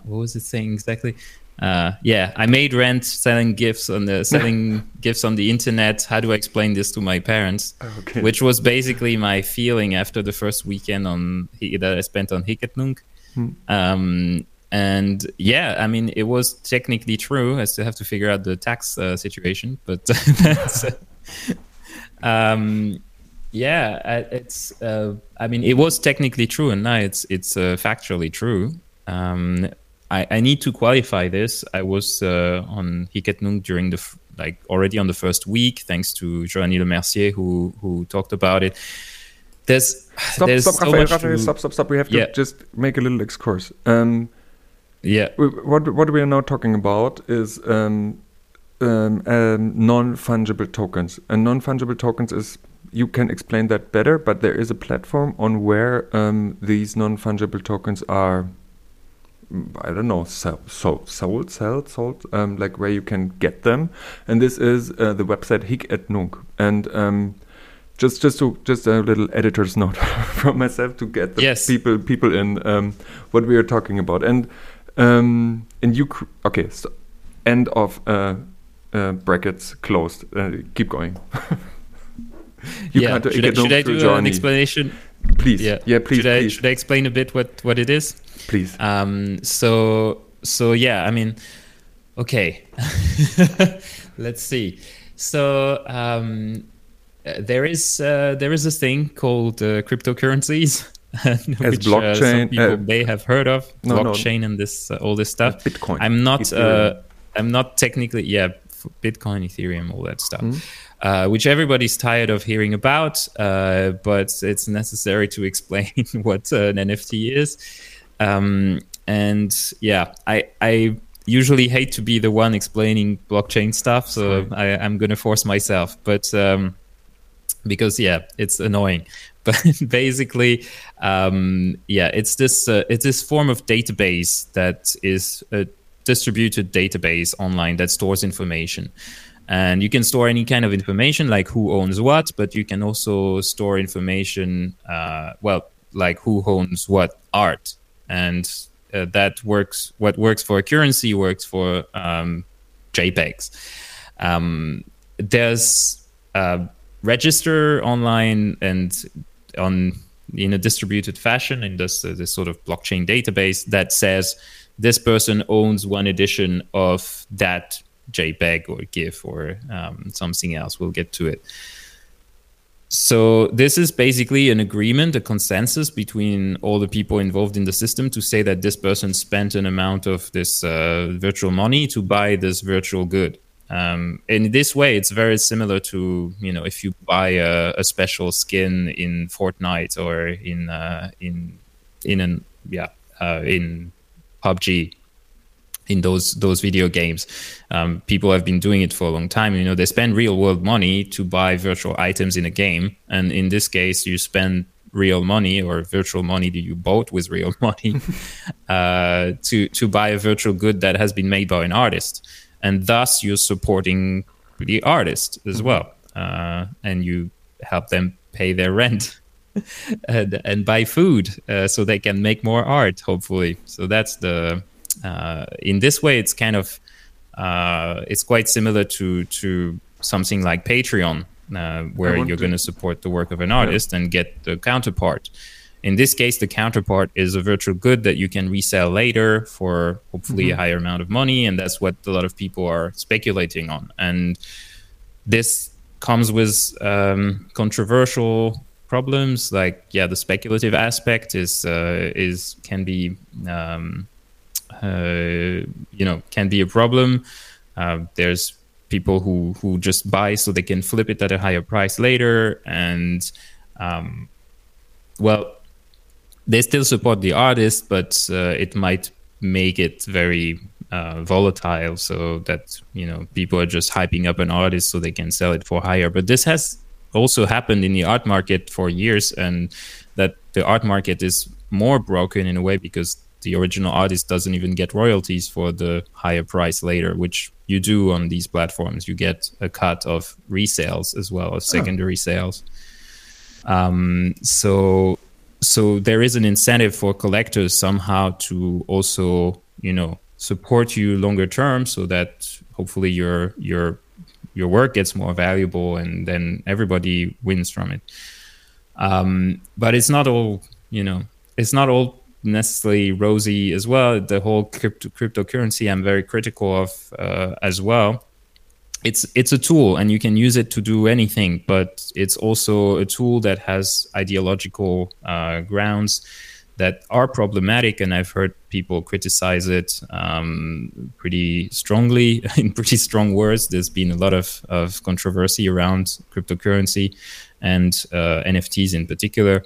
what was it saying exactly? Uh, yeah, I made rent selling gifts on the selling gifts on the internet. How do I explain this to my parents? Okay. Which was basically my feeling after the first weekend on that I spent on Hic-et-Nunc. Hmm. Um, and yeah, I mean, it was technically true. I still have to figure out the tax uh, situation, but that's. um, yeah, it's. Uh, I mean, it was technically true, and now it's it's uh, factually true. Um, I, I need to qualify this. I was uh, on Hic-et-Nunc during the f- like already on the first week, thanks to Joanie Lemercier who who talked about it. There's stop, there's stop, so Raphael, much Raphael, to, stop, stop, stop. We have to Yeah. just make a little excurse. Um, yeah what what we are now talking about is um, um, um, non fungible tokens. And non fungible tokens is you can explain that better, but there is a platform on where um, these non fungible tokens are. I don't know, so, so, sold, sold, sold, um, like where you can get them, and this is uh, the website Hic-et-Nunc, and um, just just to just a little editor's note from myself to get the Yes. people people in um, what we are talking about, and um, and you cr- okay, so end of uh, uh, brackets closed. Uh, keep going. you yeah. can't Should I, should I do an explanation? Please, Yeah. yeah, please, should I please, should I explain a bit what what it is? please. Um, so so yeah, I mean, okay, let's see. So um, uh, there is uh, there is a thing called uh, cryptocurrencies, which uh, blockchain, some people uh, may have heard of no, no. blockchain and this uh, all this stuff. Bitcoin. I'm not uh, I'm not technically yeah Bitcoin, Ethereum, all that stuff. Hmm? Uh, which everybody's tired of hearing about, uh, but it's necessary to explain what an NFT is. Um, and yeah, I, I usually hate to be the one explaining blockchain stuff, so I, I'm going to force myself. But um, because yeah, it's annoying. But basically, um, yeah, it's this uh, it's this form of database that is a distributed database online that stores information. And you can store any kind of information, like who owns what, but you can also store information, uh, well, like who owns what art, and uh, that works. What works for a currency works for um, JPEGs. Um, there's uh, register online and on in a distributed fashion in this uh, this sort of blockchain database that says this person owns one edition of that JPEG or GIF or um, something else. We'll get to it. So this is basically an agreement, a consensus between all the people involved in the system to say that this person spent an amount of this uh, virtual money to buy this virtual good. Um, in this way, it's very similar to you know if you buy a, a special skin in Fortnite or in uh, in in an yeah uh, in PUBG in those those video games. Um, people have been doing it for a long time. You know, they spend real world money to buy virtual items in a game, and in this case, you spend real money or virtual money that you bought with real money uh, to to buy a virtual good that has been made by an artist, and thus you're supporting the artist as well, uh, and you help them pay their rent. and, and buy food uh, so they can make more art hopefully so that's the in this way it's kind of uh, it's quite similar to to something like patreon uh, where you're going to support the work of an artist and get the counterpart. In this case the counterpart is a virtual good that you can resell later for hopefully a higher amount of money and that's what a lot of people are speculating on. And this comes with um, controversial problems like yeah the speculative aspect is uh, is can be um, uh, you know can be a problem. Uh, there's people who who just buy so they can flip it at a higher price later. And um, well they still support the artist but uh, it might make it very uh, volatile. So that you know people are just hyping up an artist so they can sell it for higher. But this has also happened in the art market for years and that the art market is more broken in a way because the original artist doesn't even get royalties for the higher price later, which you do on these platforms. You get a cut of resales as well as secondary oh. sales. Um, so so there is an incentive for collectors somehow to also you know support you longer term so that hopefully your your your work gets more valuable and then everybody wins from it um, but it's not all you know it's not all necessarily rosy as well. The whole crypto- cryptocurrency i'm very critical of uh, as well. It's it's a tool and you can use it to do anything but it's also a tool that has ideological uh, grounds that are problematic and i've heard people criticize it um, pretty strongly in pretty strong words. There's been a lot of, of controversy around cryptocurrency and uh, nfts in particular.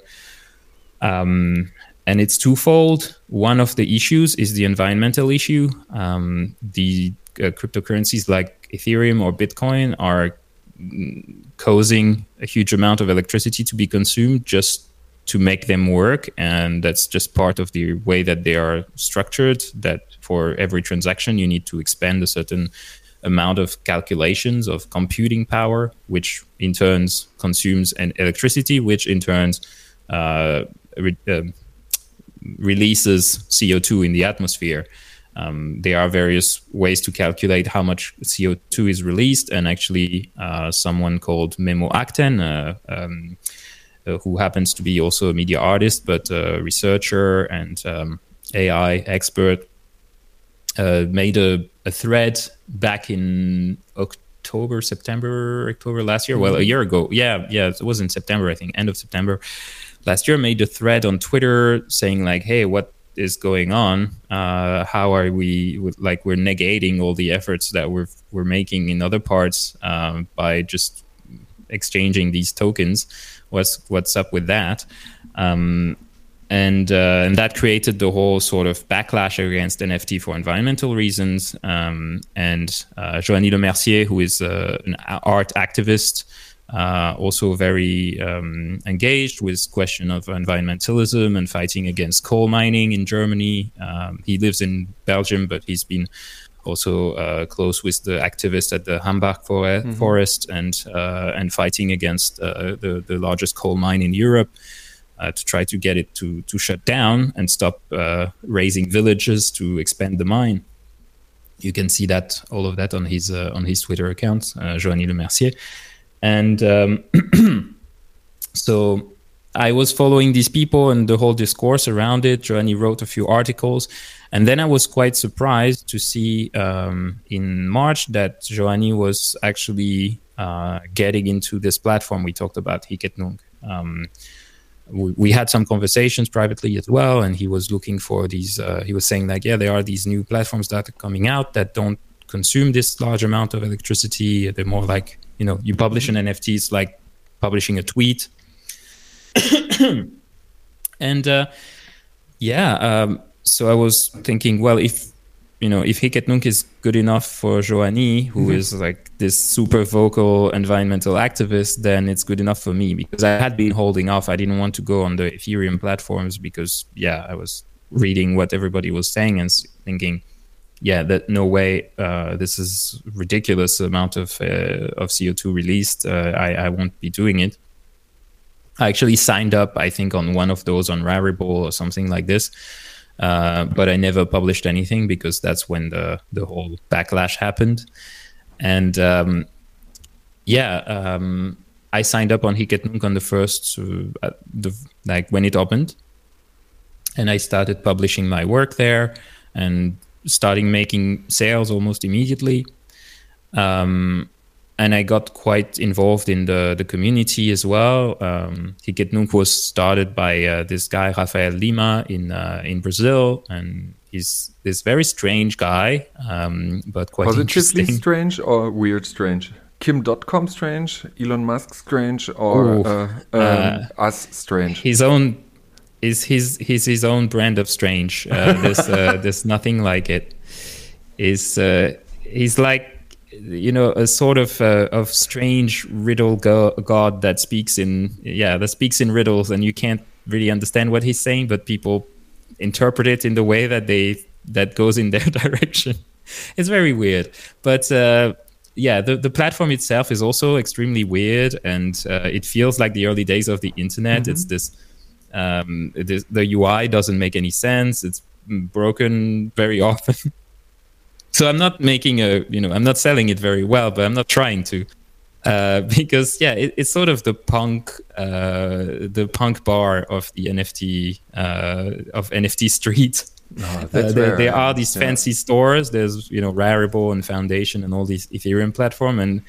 Um, and it's twofold. One of the issues is the environmental issue. Um, the uh, cryptocurrencies like Ethereum or Bitcoin are causing a huge amount of electricity to be consumed just to make them work. And that's just part of the way that they are structured that for every transaction you need to expend a certain amount of calculations of computing power which in turns consumes an electricity which in turns uh, re- uh, releases co2 in the atmosphere um, there are various ways to calculate how much CO2 is released, and actually, uh, someone called Memo Akten, uh, um, uh, who happens to be also a media artist but a researcher and um, AI expert, uh, made a, a, thread back in October, September, October last year. Well, a year ago. Yeah, yeah, it was in September, I think, end of September last year. Made a thread on Twitter saying like, "Hey, what is going on uh, how are we like we're negating all the efforts that we're we're making in other parts um, by just exchanging these tokens what's what's up with that um, and uh, and that created the whole sort of backlash against NFT for environmental reasons. Um, and uh, Joanie Lemercier, who is uh, an art activist, uh, also very um, engaged with question of environmentalism and fighting against coal mining in Germany. Um, he lives in Belgium, but he's been also uh, close with the activists at the Hambach for- mm-hmm. forest and uh, and fighting against uh, the the largest coal mine in Europe. Uh, to try to get it to, to shut down and stop uh, raising villages to expand the mine, you can see that all of that on his on his Twitter account, uh, Joanie Lemercier. And um, so I was following these people and the whole discourse around it. Joanie wrote a few articles. And then I was quite surprised to see um, in March that Joanie was actually uh, getting into this platform we talked about, Hic Um, we, we, had some conversations privately as well, and he was looking for these. Uh, he was saying like, yeah, there are these new platforms that are coming out that don't consume this large amount of electricity. They're more like you know you publish an nft it's like publishing a tweet and uh, yeah um, so i was thinking well if you know if Hic et Nunc is good enough for Joanie, who mm-hmm. is like this super vocal environmental activist, then it's good enough for me because I had been holding off. I didn't want to go on the Ethereum platforms because yeah, I was reading what everybody was saying and thinking, yeah, that no way. Uh, this is ridiculous amount of uh, of CO two released. Uh, I I won't be doing it. I actually signed up, I think, on one of those on Rarible or something like this. Uh, but I never published anything because that's when the the whole backlash happened. And um, yeah, um, I signed up on Hic et Nunc on the first, uh, the, like when it opened, and I started publishing my work there and starting making sales almost immediately. Um, and I got quite involved in the, the community as well. Um, Hic et Nunc was started by uh, this guy Rafael Lima in uh, in Brazil, and he's this very strange guy, um, but quite positively strange or weird strange. Kim Dotcom strange, Elon Musk strange, or uh, um, uh, us strange. His own is his he's his own brand of strange. Uh, there's uh, there's nothing like it. Is uh, he's like you know a sort of uh, of strange riddle go- god that speaks in yeah that speaks in riddles and you can't really understand what he's saying, but people interpret it in the way that they that goes in their direction. It's very weird, but uh, yeah, the the platform itself is also extremely weird, and uh, it feels like the early days of the internet. Mm-hmm. It's this. Um, it is, the UI doesn't make any sense. It's broken very often. so I'm not making a, you know, I'm not selling it very well, but I'm not trying to. Uh, because yeah, it, it's sort of the punk, uh, the punk bar of the NFT uh, of NFT street. Oh, uh, there, there, are these yeah. fancy stores. There's you know Rarible and Foundation and all these Ethereum platform and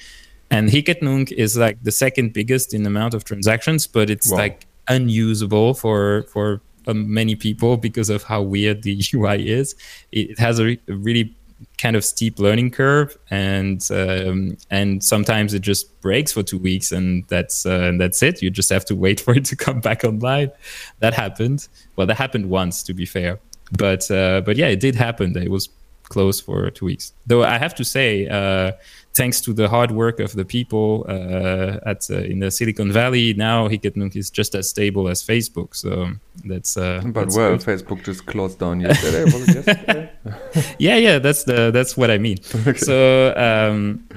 and et is like the second biggest in amount of transactions, but it's wow. like unusable for for um, many people because of how weird the UI is. It, has a, re- a really kind of steep learning curve and um, and sometimes it just breaks for two weeks and that's uh, and that's it. You just have to wait for it to come back online. That happened. Well that happened once to be fair. But uh, but yeah it did happen it was closed for two weeks. Though i have to say uh, thanks to the hard work of the people uh, at uh, in the Silicon Valley, now Hic et is just as stable as Facebook. So that's. Uh, but that's well, good. Facebook just closed down yesterday. yesterday? yeah, yeah, that's the that's what I mean. Okay. So. Um,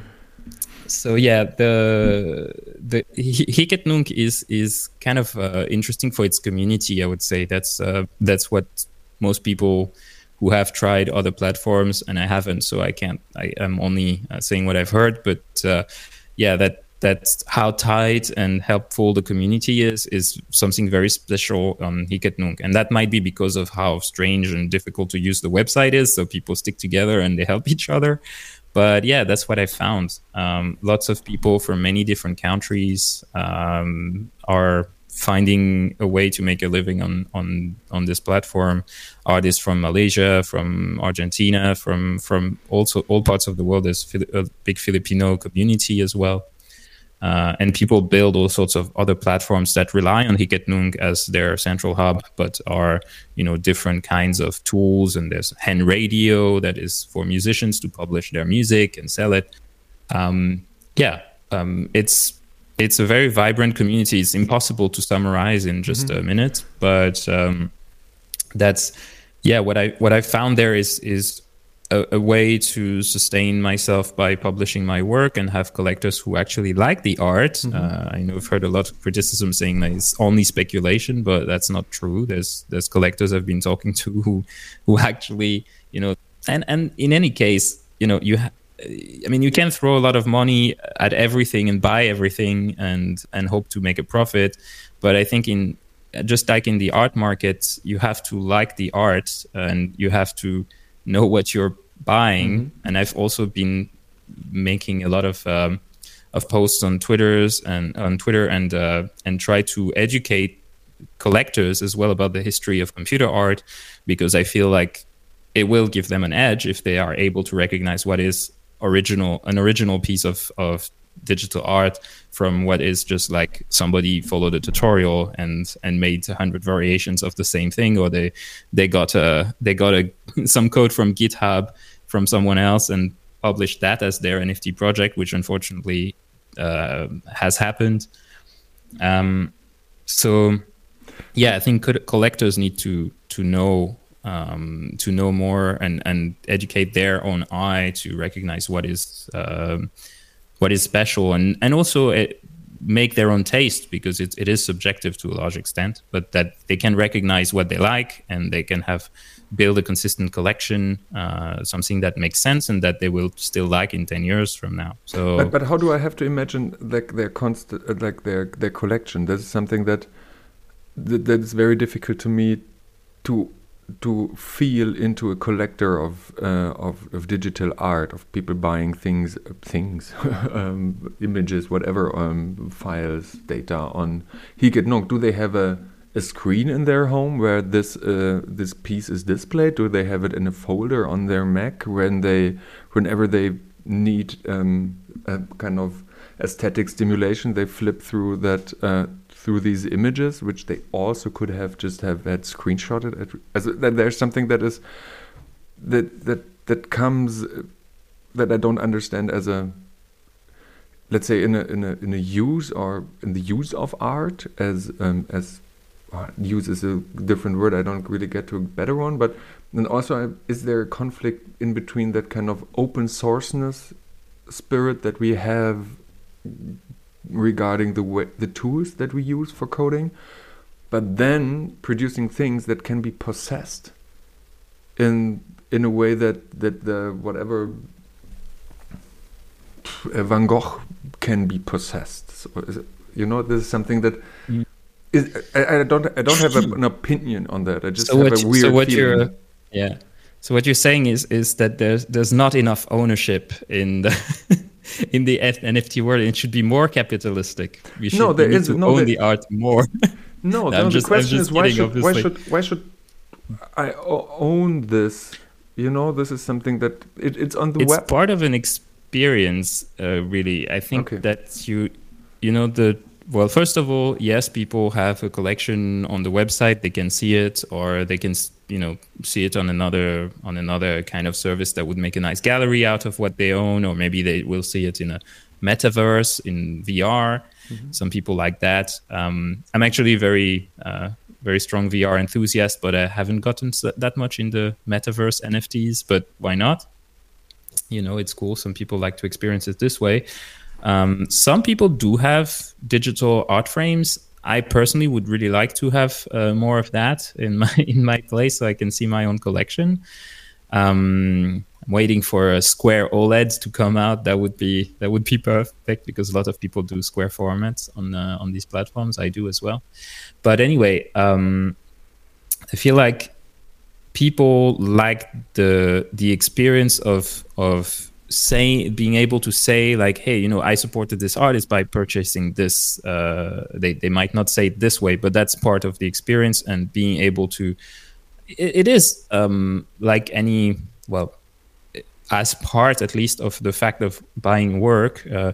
so yeah, the the Hic is is kind of uh, interesting for its community. I would say that's uh, that's what most people who have tried other platforms and I haven't, so I can't. I am only uh, saying what I've heard, but uh, yeah, that that's how tight and helpful the community is is something very special on Hic. And that might be because of how strange and difficult to use the website is. So people stick together and they help each other. But yeah, that's what I found. Um, lots of people from many different countries um, are finding a way to make a living on on on this platform artists from malaysia from argentina from from also all parts of the world there's a big filipino community as well uh, and people build all sorts of other platforms that rely on Hic et Nunc as their central hub, but are you know different kinds of tools. And there's Hen Radio that is for musicians to publish their music and sell it. Um, yeah, um, it's it's a very vibrant community. It's impossible to summarize in just mm-hmm. a minute, but um, that's yeah. What I what I found there is is a, a, way to sustain myself by publishing my work and have collectors who actually like the art. Mm-hmm. Uh, I know I've heard a lot of criticism saying that it's only speculation, but that's not true. There's there's collectors I've been talking to who who actually you know and and in any case you know you. Ha- I mean, you can throw a lot of money at everything and buy everything and and hope to make a profit, but I think in just like in the art market, you have to like the art and you have to know what you're buying. Mm-hmm. And I've also been making a lot of um, of posts on Twitter's and on Twitter and uh, and try to educate collectors as well about the history of computer art because I feel like it will give them an edge if they are able to recognize what is original an original piece of of digital art from what is just like somebody followed a tutorial and and made hundred variations of the same thing or they they got a they got a some code from github from someone else and published that as their nft project which unfortunately uh, has happened. Um, so yeah i think collectors need to to know um, to know more and, and educate their own eye to recognize what is um, what is special and and also it, make their own taste because it, it is subjective to a large extent but that they can recognize what they like and they can have build a consistent collection uh, something that makes sense and that they will still like in 10 years from now. So but, but how do i have to imagine like their constant uh, like their their collection? This is something that that, that is very difficult to me to to feel into a collector of uh, of, of, digital art of people buying things things um, images whatever um, files data on Hic et Nunc do they have a a screen in their home where this uh, this piece is displayed? Do they have it in a folder on their Mac when they whenever they need um, a kind of aesthetic stimulation they flip through that uh, through these images, which they also could have just have had screenshotted. At, as there's something that is that that that comes that I don't understand as a let's say in a in a in a use or in the use of art as um, as uh, use is a different word. I don't really get to a better one, but then also, is there a conflict in between that kind of open sourceness spirit that we have regarding the way, the tools that we use for coding, but then producing things that can be possessed in in a way that that the whatever Van Gogh can be possessed. So you know, this is something that mm. is, I, I, don't I don't have a, an opinion on that. I just so have a weird so what feeling. You're, yeah. So what you're saying is is that there's there's not enough ownership in the in the NFT world. It should be more capitalistic. We should no, there is, to no, own there, the art more. no, no just, the question is why kidding, should why should why should I own this? You know, this is something that it, it's on the it's web. It's part of an experience, uh, really. I think okay. that you you know the well first of all yes people have a collection on the website. They can see it or they can you know see it on another on another kind of service that would make a nice gallery out of what they own or maybe they will see it in a metaverse in vr mm-hmm. some people like that. Um, i'm actually very uh, very strong vr enthusiast but i haven't gotten that much in the metaverse nfts but why not? You know it's cool. Some people like to experience it this way um, some people do have digital art frames. I personally would really like to have uh, more of that in my in my place, so I can see my own collection. Um, I'm waiting for a square OLED to come out. That would be that would be perfect because a lot of people do square formats on uh, on these platforms. I do as well. But anyway, um, I feel like people like the the experience of of saying being able to say like hey you know i supported this artist by purchasing this uh, they, they might not say it this way but that's part of the experience and being able to it, it is um, like any well as part at least of the fact of buying work uh,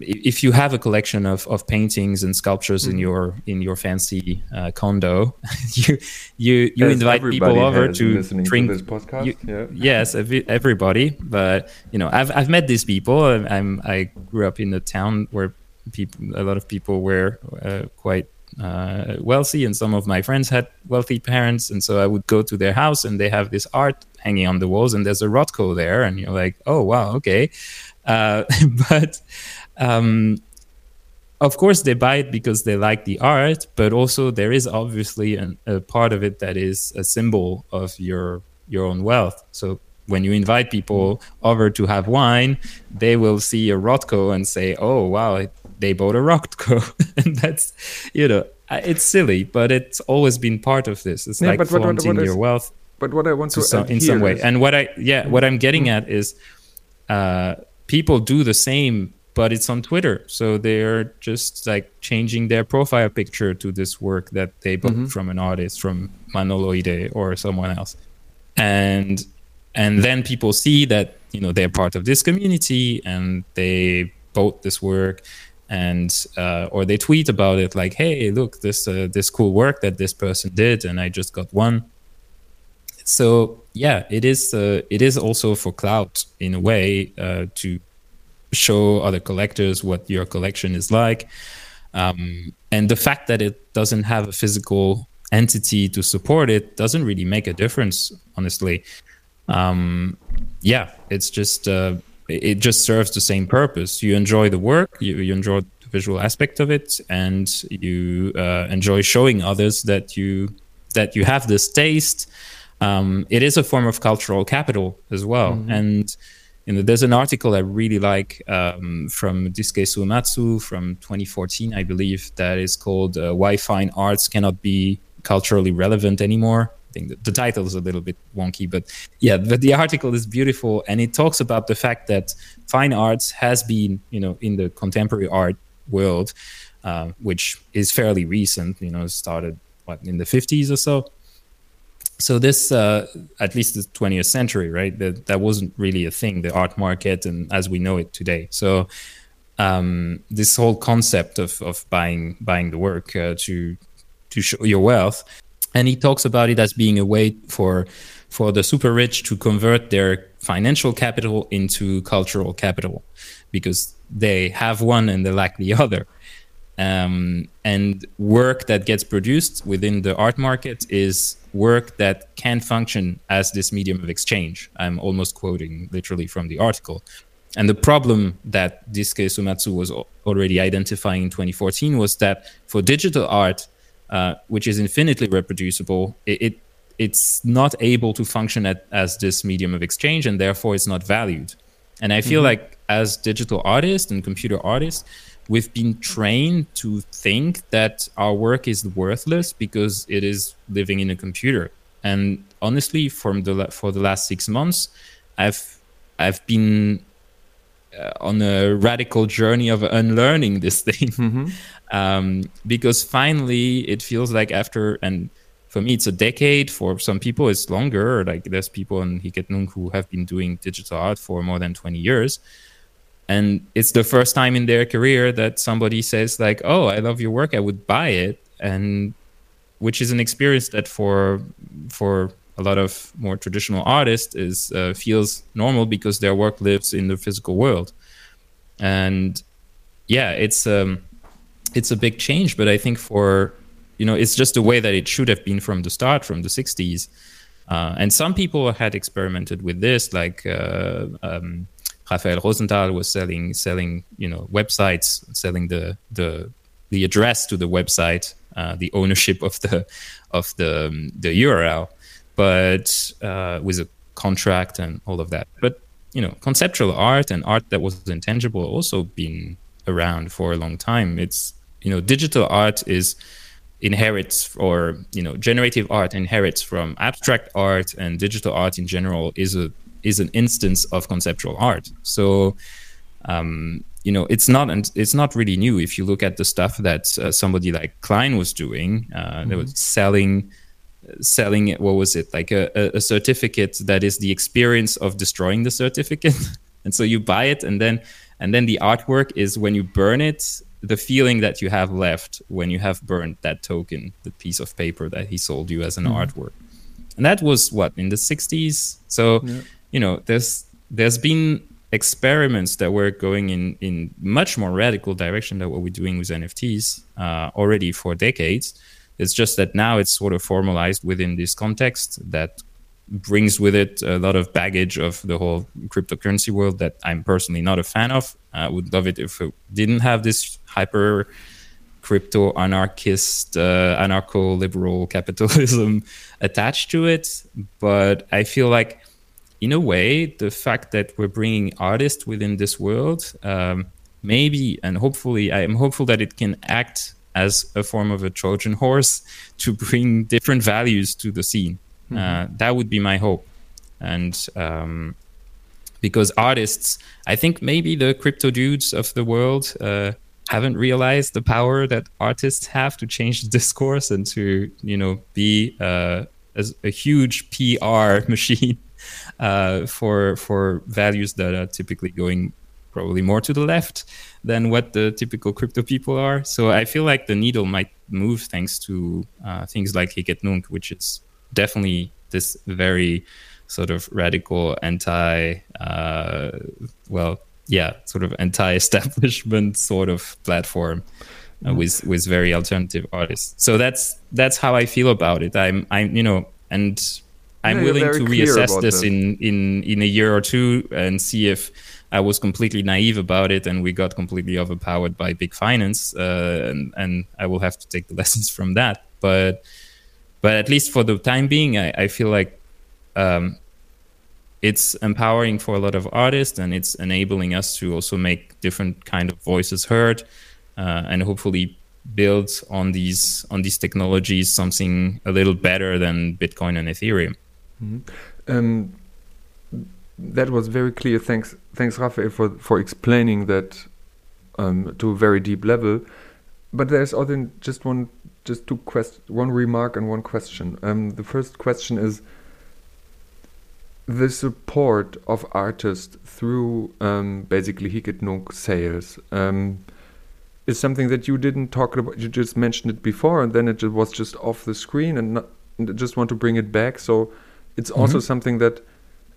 if you have a collection of, of paintings and sculptures mm. in your in your fancy uh, condo, you you you invite people over to drink. To this podcast. You, yeah. Yes, everybody. But you know, I've I've met these people. I'm I grew up in a town where people a lot of people were uh, quite uh, wealthy, and some of my friends had wealthy parents, and so I would go to their house, and they have this art hanging on the walls, and there's a Rothko there, and you're like, oh wow, okay. Uh, but um, of course, they buy it because they like the art, but also there is obviously an, a part of it that is a symbol of your your own wealth. So when you invite people over to have wine, they will see a Rothko and say, "Oh, wow, they bought a Rothko," and that's you know it's silly, but it's always been part of this. It's yeah, like flaunting what, what, what your wealth. But what I want to, to some, in some way, is, and what I yeah, what I'm getting at is uh, people do the same but it's on Twitter. So they're just like changing their profile picture to this work that they bought mm-hmm. from an artist, from Manoloide or someone else. And and then people see that, you know, they're part of this community and they bought this work and uh, or they tweet about it like, hey, look, this uh, this cool work that this person did and I just got one. So yeah, it is uh, it is also for clout in a way uh, to show other collectors what your collection is like. Um, and the fact that it doesn't have a physical entity to support it doesn't really make a difference, honestly. Um, yeah, it's just uh, it just serves the same purpose. You enjoy the work, you, you enjoy the visual aspect of it, and you uh, enjoy showing others that you that you have this taste. Um, it is a form of cultural capital as well, mm-hmm. and you know, there's an article I really like um, from Daisuke Suematsu from 2014, I believe, that is called uh, "Why Fine Arts Cannot Be Culturally Relevant Anymore." I think the, the title is a little bit wonky, but yeah, but the article is beautiful, and it talks about the fact that fine arts has been, you know, in the contemporary art world, uh, which is fairly recent. You know, started what in the 50s or so so this uh, at least the 20th century right that, that wasn't really a thing the art market and as we know it today. So um, this whole concept of, of buying buying the work uh, to to show your wealth and he talks about it as being a way for for the super rich to convert their financial capital into cultural capital because they have one and they lack the other. Um, and work that gets produced within the art market is work that can function as this medium of exchange. I'm almost quoting literally from the article. And the problem that Daisuke Suematsu was already identifying in 2014 was that for digital art, uh, which is infinitely reproducible, it, it, it's not able to function at, as this medium of exchange, and therefore it's not valued. And I feel mm-hmm. like as digital artists and computer artists, we've been trained to think that our work is worthless because it is living in a computer. And honestly, from the for the last six months, I've I've been uh, on a radical journey of unlearning this thing mm-hmm. um, because finally it feels like after and for me it's a decade for some people it's longer like there's people in Hic et Nunc who have been doing digital art for more than 20 years and it's the first time in their career that somebody says like oh i love your work i would buy it. And which is an experience that for for a lot of more traditional artists is uh, feels normal because their work lives in the physical world. And yeah it's um it's a big change but i think for you know it's just the way that it should have been from the start from the 60s uh, and some people had experimented with this like uh, um, Rafaël Rozendaal was selling selling you know websites, selling the the the address to the website, uh, the ownership of the of the um, the URL, but uh, with a contract and all of that. But you know, conceptual art and art that was intangible also been around for a long time. It's you know, digital art is inherits or you know generative art inherits from abstract art and digital art in general is a is an instance of conceptual art. So, um, you know, it's not it's not really new. If you look at the stuff that uh, somebody like Klein was doing, uh, mm-hmm. they were selling selling what was it like a, a certificate that is the experience of destroying the certificate and so you buy it and then and then the artwork is when you burn it the feeling that you have left when you have burned that token the piece of paper that he sold you as an mm. artwork and that was what in the 60s so yeah you know, there's there's been experiments that were going in in much more radical direction than what we're doing with NFTs uh, already for decades. It's just that now it's sort of formalized within this context that brings with it a lot of baggage of the whole cryptocurrency world that I'm personally not a fan of. I would love it if it didn't have this hyper crypto anarchist, uh, anarcho liberal capitalism attached to it. But I feel like in a way, the fact that we're bringing artists within this world, um, maybe and hopefully, I am hopeful that it can act as a form of a Trojan horse to bring different values to the scene. Mm-hmm. Uh, that would be my hope. And um, because artists, I think maybe the crypto dudes of the world uh, haven't realized the power that artists have to change the discourse and to, you know, be uh, a, a huge PR machine uh, for for values that are typically going probably more to the left than what the typical crypto people are. So I feel like the needle might move thanks to uh, things like Hic et Nunc, which is definitely this very sort of radical anti, uh, well, yeah, sort of anti-establishment sort of platform. Uh, with with very alternative artists, so that's that's how I feel about it. I'm I'm you know, and I'm yeah, willing to reassess this in, in, in a year or two and see if I was completely naive about it and we got completely overpowered by big finance. Uh, and, and I will have to take the lessons from that. But but at least for the time being, I, I feel like um, it's empowering for a lot of artists and it's enabling us to also make different kind of voices heard uh, and hopefully build on these on these technologies something a little better than Bitcoin and Ethereum. Mm-hmm. Um, that was very clear. Thanks, thanks, Raphael, for for explaining that um, to a very deep level. But there's also just one, just two quest, one remark and one question. Um, the first question is the support of artists through um, basically Hic et Nunc sales um, is something that you didn't talk about. You just mentioned it before, and then it was just off the screen, and, not, and just want to bring it back. So it's also mm-hmm. something that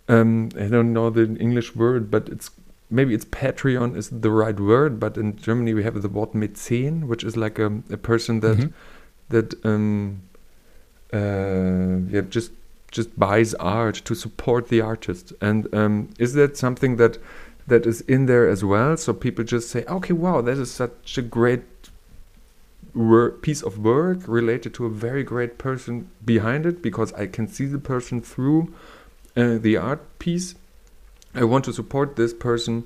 um, I don't know the English word, but it's maybe it's Patreon is the right word, but in Germany we have the word Mäzen, which is like a, a person that Mhm. that um, uh, yeah just just buys art to support the artist. And um, is that something that that is in there as well? So people just say, okay, wow, that is such a great piece of work related to a very great person behind it because I can see the person through uh, the art piece. I want to support this person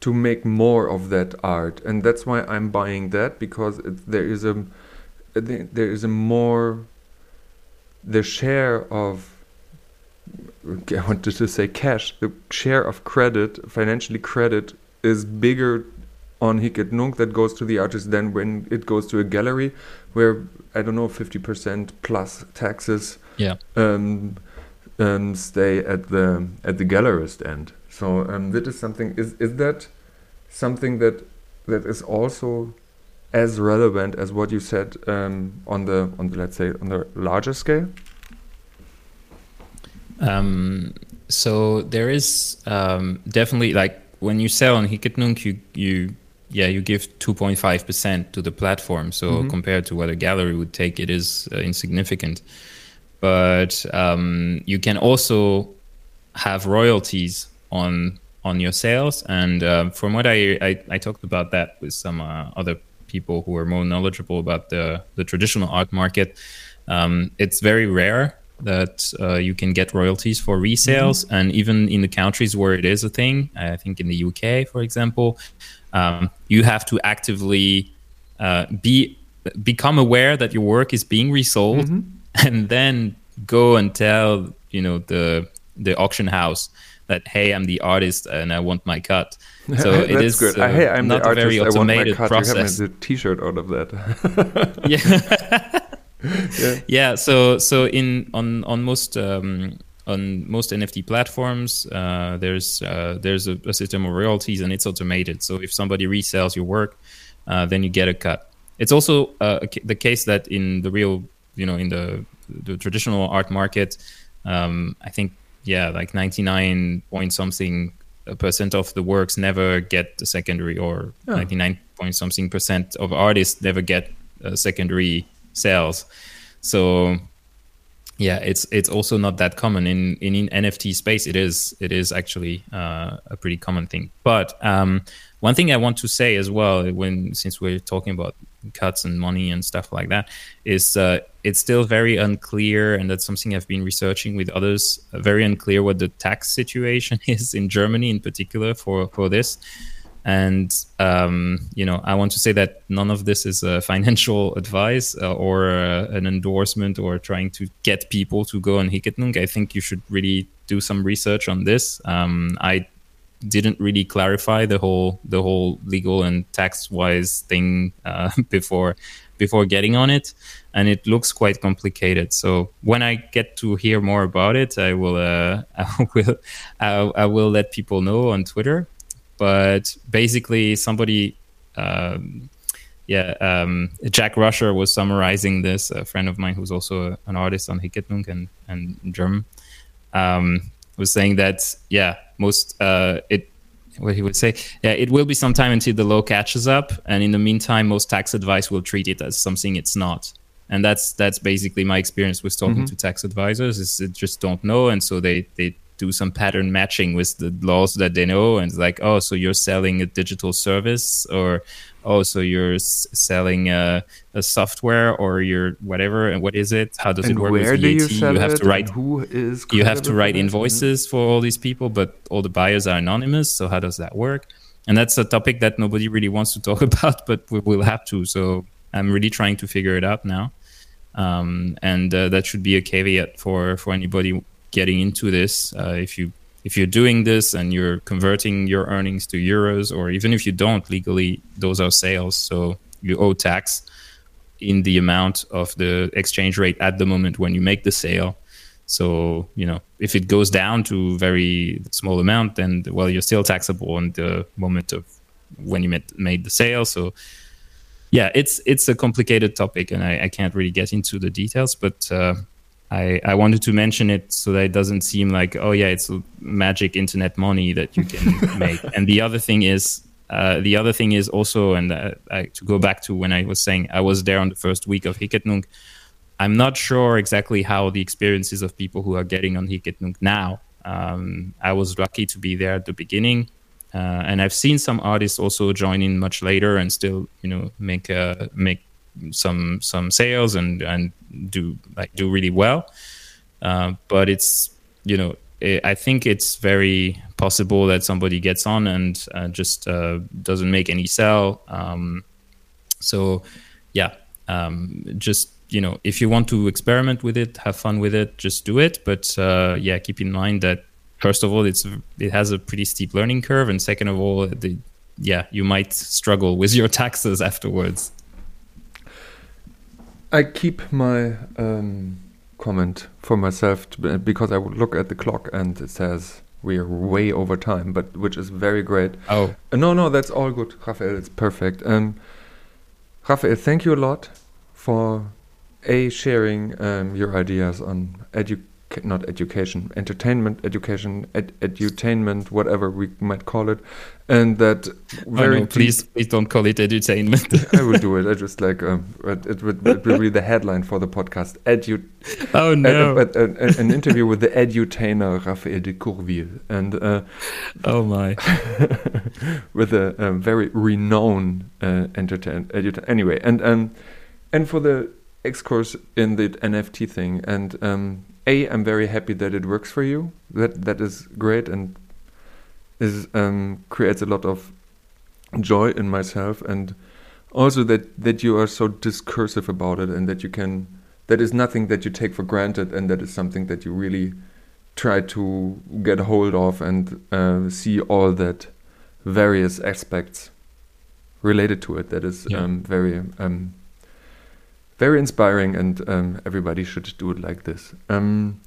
to make more of that art, and that's why I'm buying that because it, there is a there is a more the share of I wanted to say cash. The share of credit, financially credit, is bigger on Hic et Nunc that goes to the artist Then when it goes to a gallery, where I don't know, fifty percent plus taxes Yeah. um, um, stay at the at the gallerist end. So um, that is something. Is is that something that that is also as relevant as what you said um, on the on the let's say on the larger scale? Um, so there is um, definitely like when you sell on Hic et Nunc, you you yeah you give 2.5 percent to the platform. So Mhm. compared to what a gallery would take, it is uh, insignificant. But um, you can also have royalties on on your sales, and uh, from what I, I I talked about that with some uh, other people who are more knowledgeable about the the traditional art market. Um, it's very rare that uh, you can get royalties for resales, and even in the countries where it is a thing, I think in the UK, for example, um, you have to actively uh, be become aware that your work is being resold, and then go and tell you know the the auction house that hey, I'm the artist and I want my cut. So it is good. uh, hey, I'm not the a very artist. I want my automated cut. process. You have made a T-shirt out of that. yeah. yeah. So so in on on most um, on most NFT platforms, uh, there's uh, there's a, a system of royalties and it's automated. So if somebody resells your work, uh, then you get a cut. It's also uh, the case that in the real, you know, in the the traditional art market, um, I think yeah, like 99 point something percent of the works never get the secondary, or Oh. 99 point something percent of artists never get uh, secondary sales. So yeah, it's it's also not that common in in, in NFT space. It is it is actually uh, a pretty common thing. But um, one thing I want to say as well, when since we're talking about cuts and money and stuff like that, is uh, it's still very unclear, and that's something I've been researching with others. Uh, very unclear what the tax situation is in Germany, in particular, for for this. And um, you know, I want to say that none of this is uh, financial advice uh, or uh, an endorsement or trying to get people to go on Hic et Nunc. I think you should really do some research on this. Um, I didn't really clarify the whole the whole legal and tax wise thing uh, before before getting on it, and it looks quite complicated. So when I get to hear more about it, I will uh, I will I, I will let people know on Twitter but basically somebody um, yeah um, jack rusher was summarizing this. A friend of mine who's also an artist on Hic et Nunc and, and german um, was saying that yeah most uh, it what he would say yeah it will be some time until the law catches up. And in the meantime most tax advice will treat it as something it's not. And that's that's basically my experience with talking to tax advisors is they just don't know. And so they they do some pattern matching with the laws that they know and like oh so you're selling a digital service or oh so you're s- selling a, a software or you're whatever and what is it? How does and it work where with do you VAT? sell you have to write who is you have to write invoices for all these people but all the buyers are anonymous so how does that work? And that's a topic that nobody really wants to talk about but we will have to so i'm really trying to figure it out now. Um, and uh, that should be a caveat for for anybody getting into this uh, if you if you're doing this and you're converting your earnings to euros or even if you don't legally those are sales so you owe tax in the amount of the exchange rate at the moment when you make the sale. So you know if it goes down to very small amount then well you're still taxable on the moment of when you made, made the sale. So yeah it's it's a complicated topic and i, I can't really get into the details but uh, I, I wanted to mention it so that it doesn't seem like oh yeah it's magic internet money that you can make. And the other thing is uh, the other thing is also and uh, I, to go back to when I was saying I was there on the first week of Hic et Nunc I'm not sure exactly how the experiences of people who are getting on Hic et Nunc now um, I was lucky to be there at the beginning. Uh, and I've seen some artists also join in much later and still you know make uh, make some some sales and and do like do really well. Uh, but it's you know I think it's very possible that somebody gets on and uh, just uh, doesn't make any sell. Um, so yeah, um, just you know if you want to experiment with it, have fun with it, just do it. But uh, yeah, keep in mind that first of all it's it has a pretty steep learning curve, and second of all the yeah you might struggle with your taxes afterwards. I keep my um, comment for myself to, because I would look at the clock and it says we are way over time, but which is very great. Oh, uh, no, no, that's all good, Raphael. It's perfect. Um, Raphael, thank you a lot for a sharing um, your ideas on education not education, entertainment, education, ed, edutainment, whatever we might call it, and that very oh no, please please don't call it edutainment. I will do it. I just like um, it, would, it will be the headline for the podcast. Edu. Oh no! Uh, uh, uh, an interview with the edutainer Raphael de Courville, and uh, oh my, with a, a, very renowned uh, entertain edutainer. Anyway, and um, and for the excurse in the NFT thing, and um, a i'm very happy that it works for you that that is great and is um, creates a lot of joy in myself and also that that you are so discursive about it and that you can that is nothing that you take for granted and that is something that you really try to get hold of and uh, see all that various aspects related to it that is yeah. um, very um, very inspiring, and um, everybody should do it like this. Um,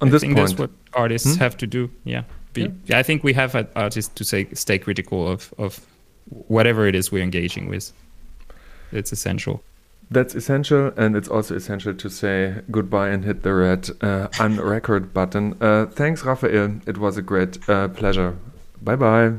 on I this think point, that's what artists hmm? have to do. Yeah. Be, yeah. I think we have artists to say stay critical of of whatever it is we're engaging with. It's essential. That's essential, and it's also essential to say goodbye and hit the red uh, unrecord button. Uh, thanks, Raphael. It was a great uh, pleasure. Bye bye.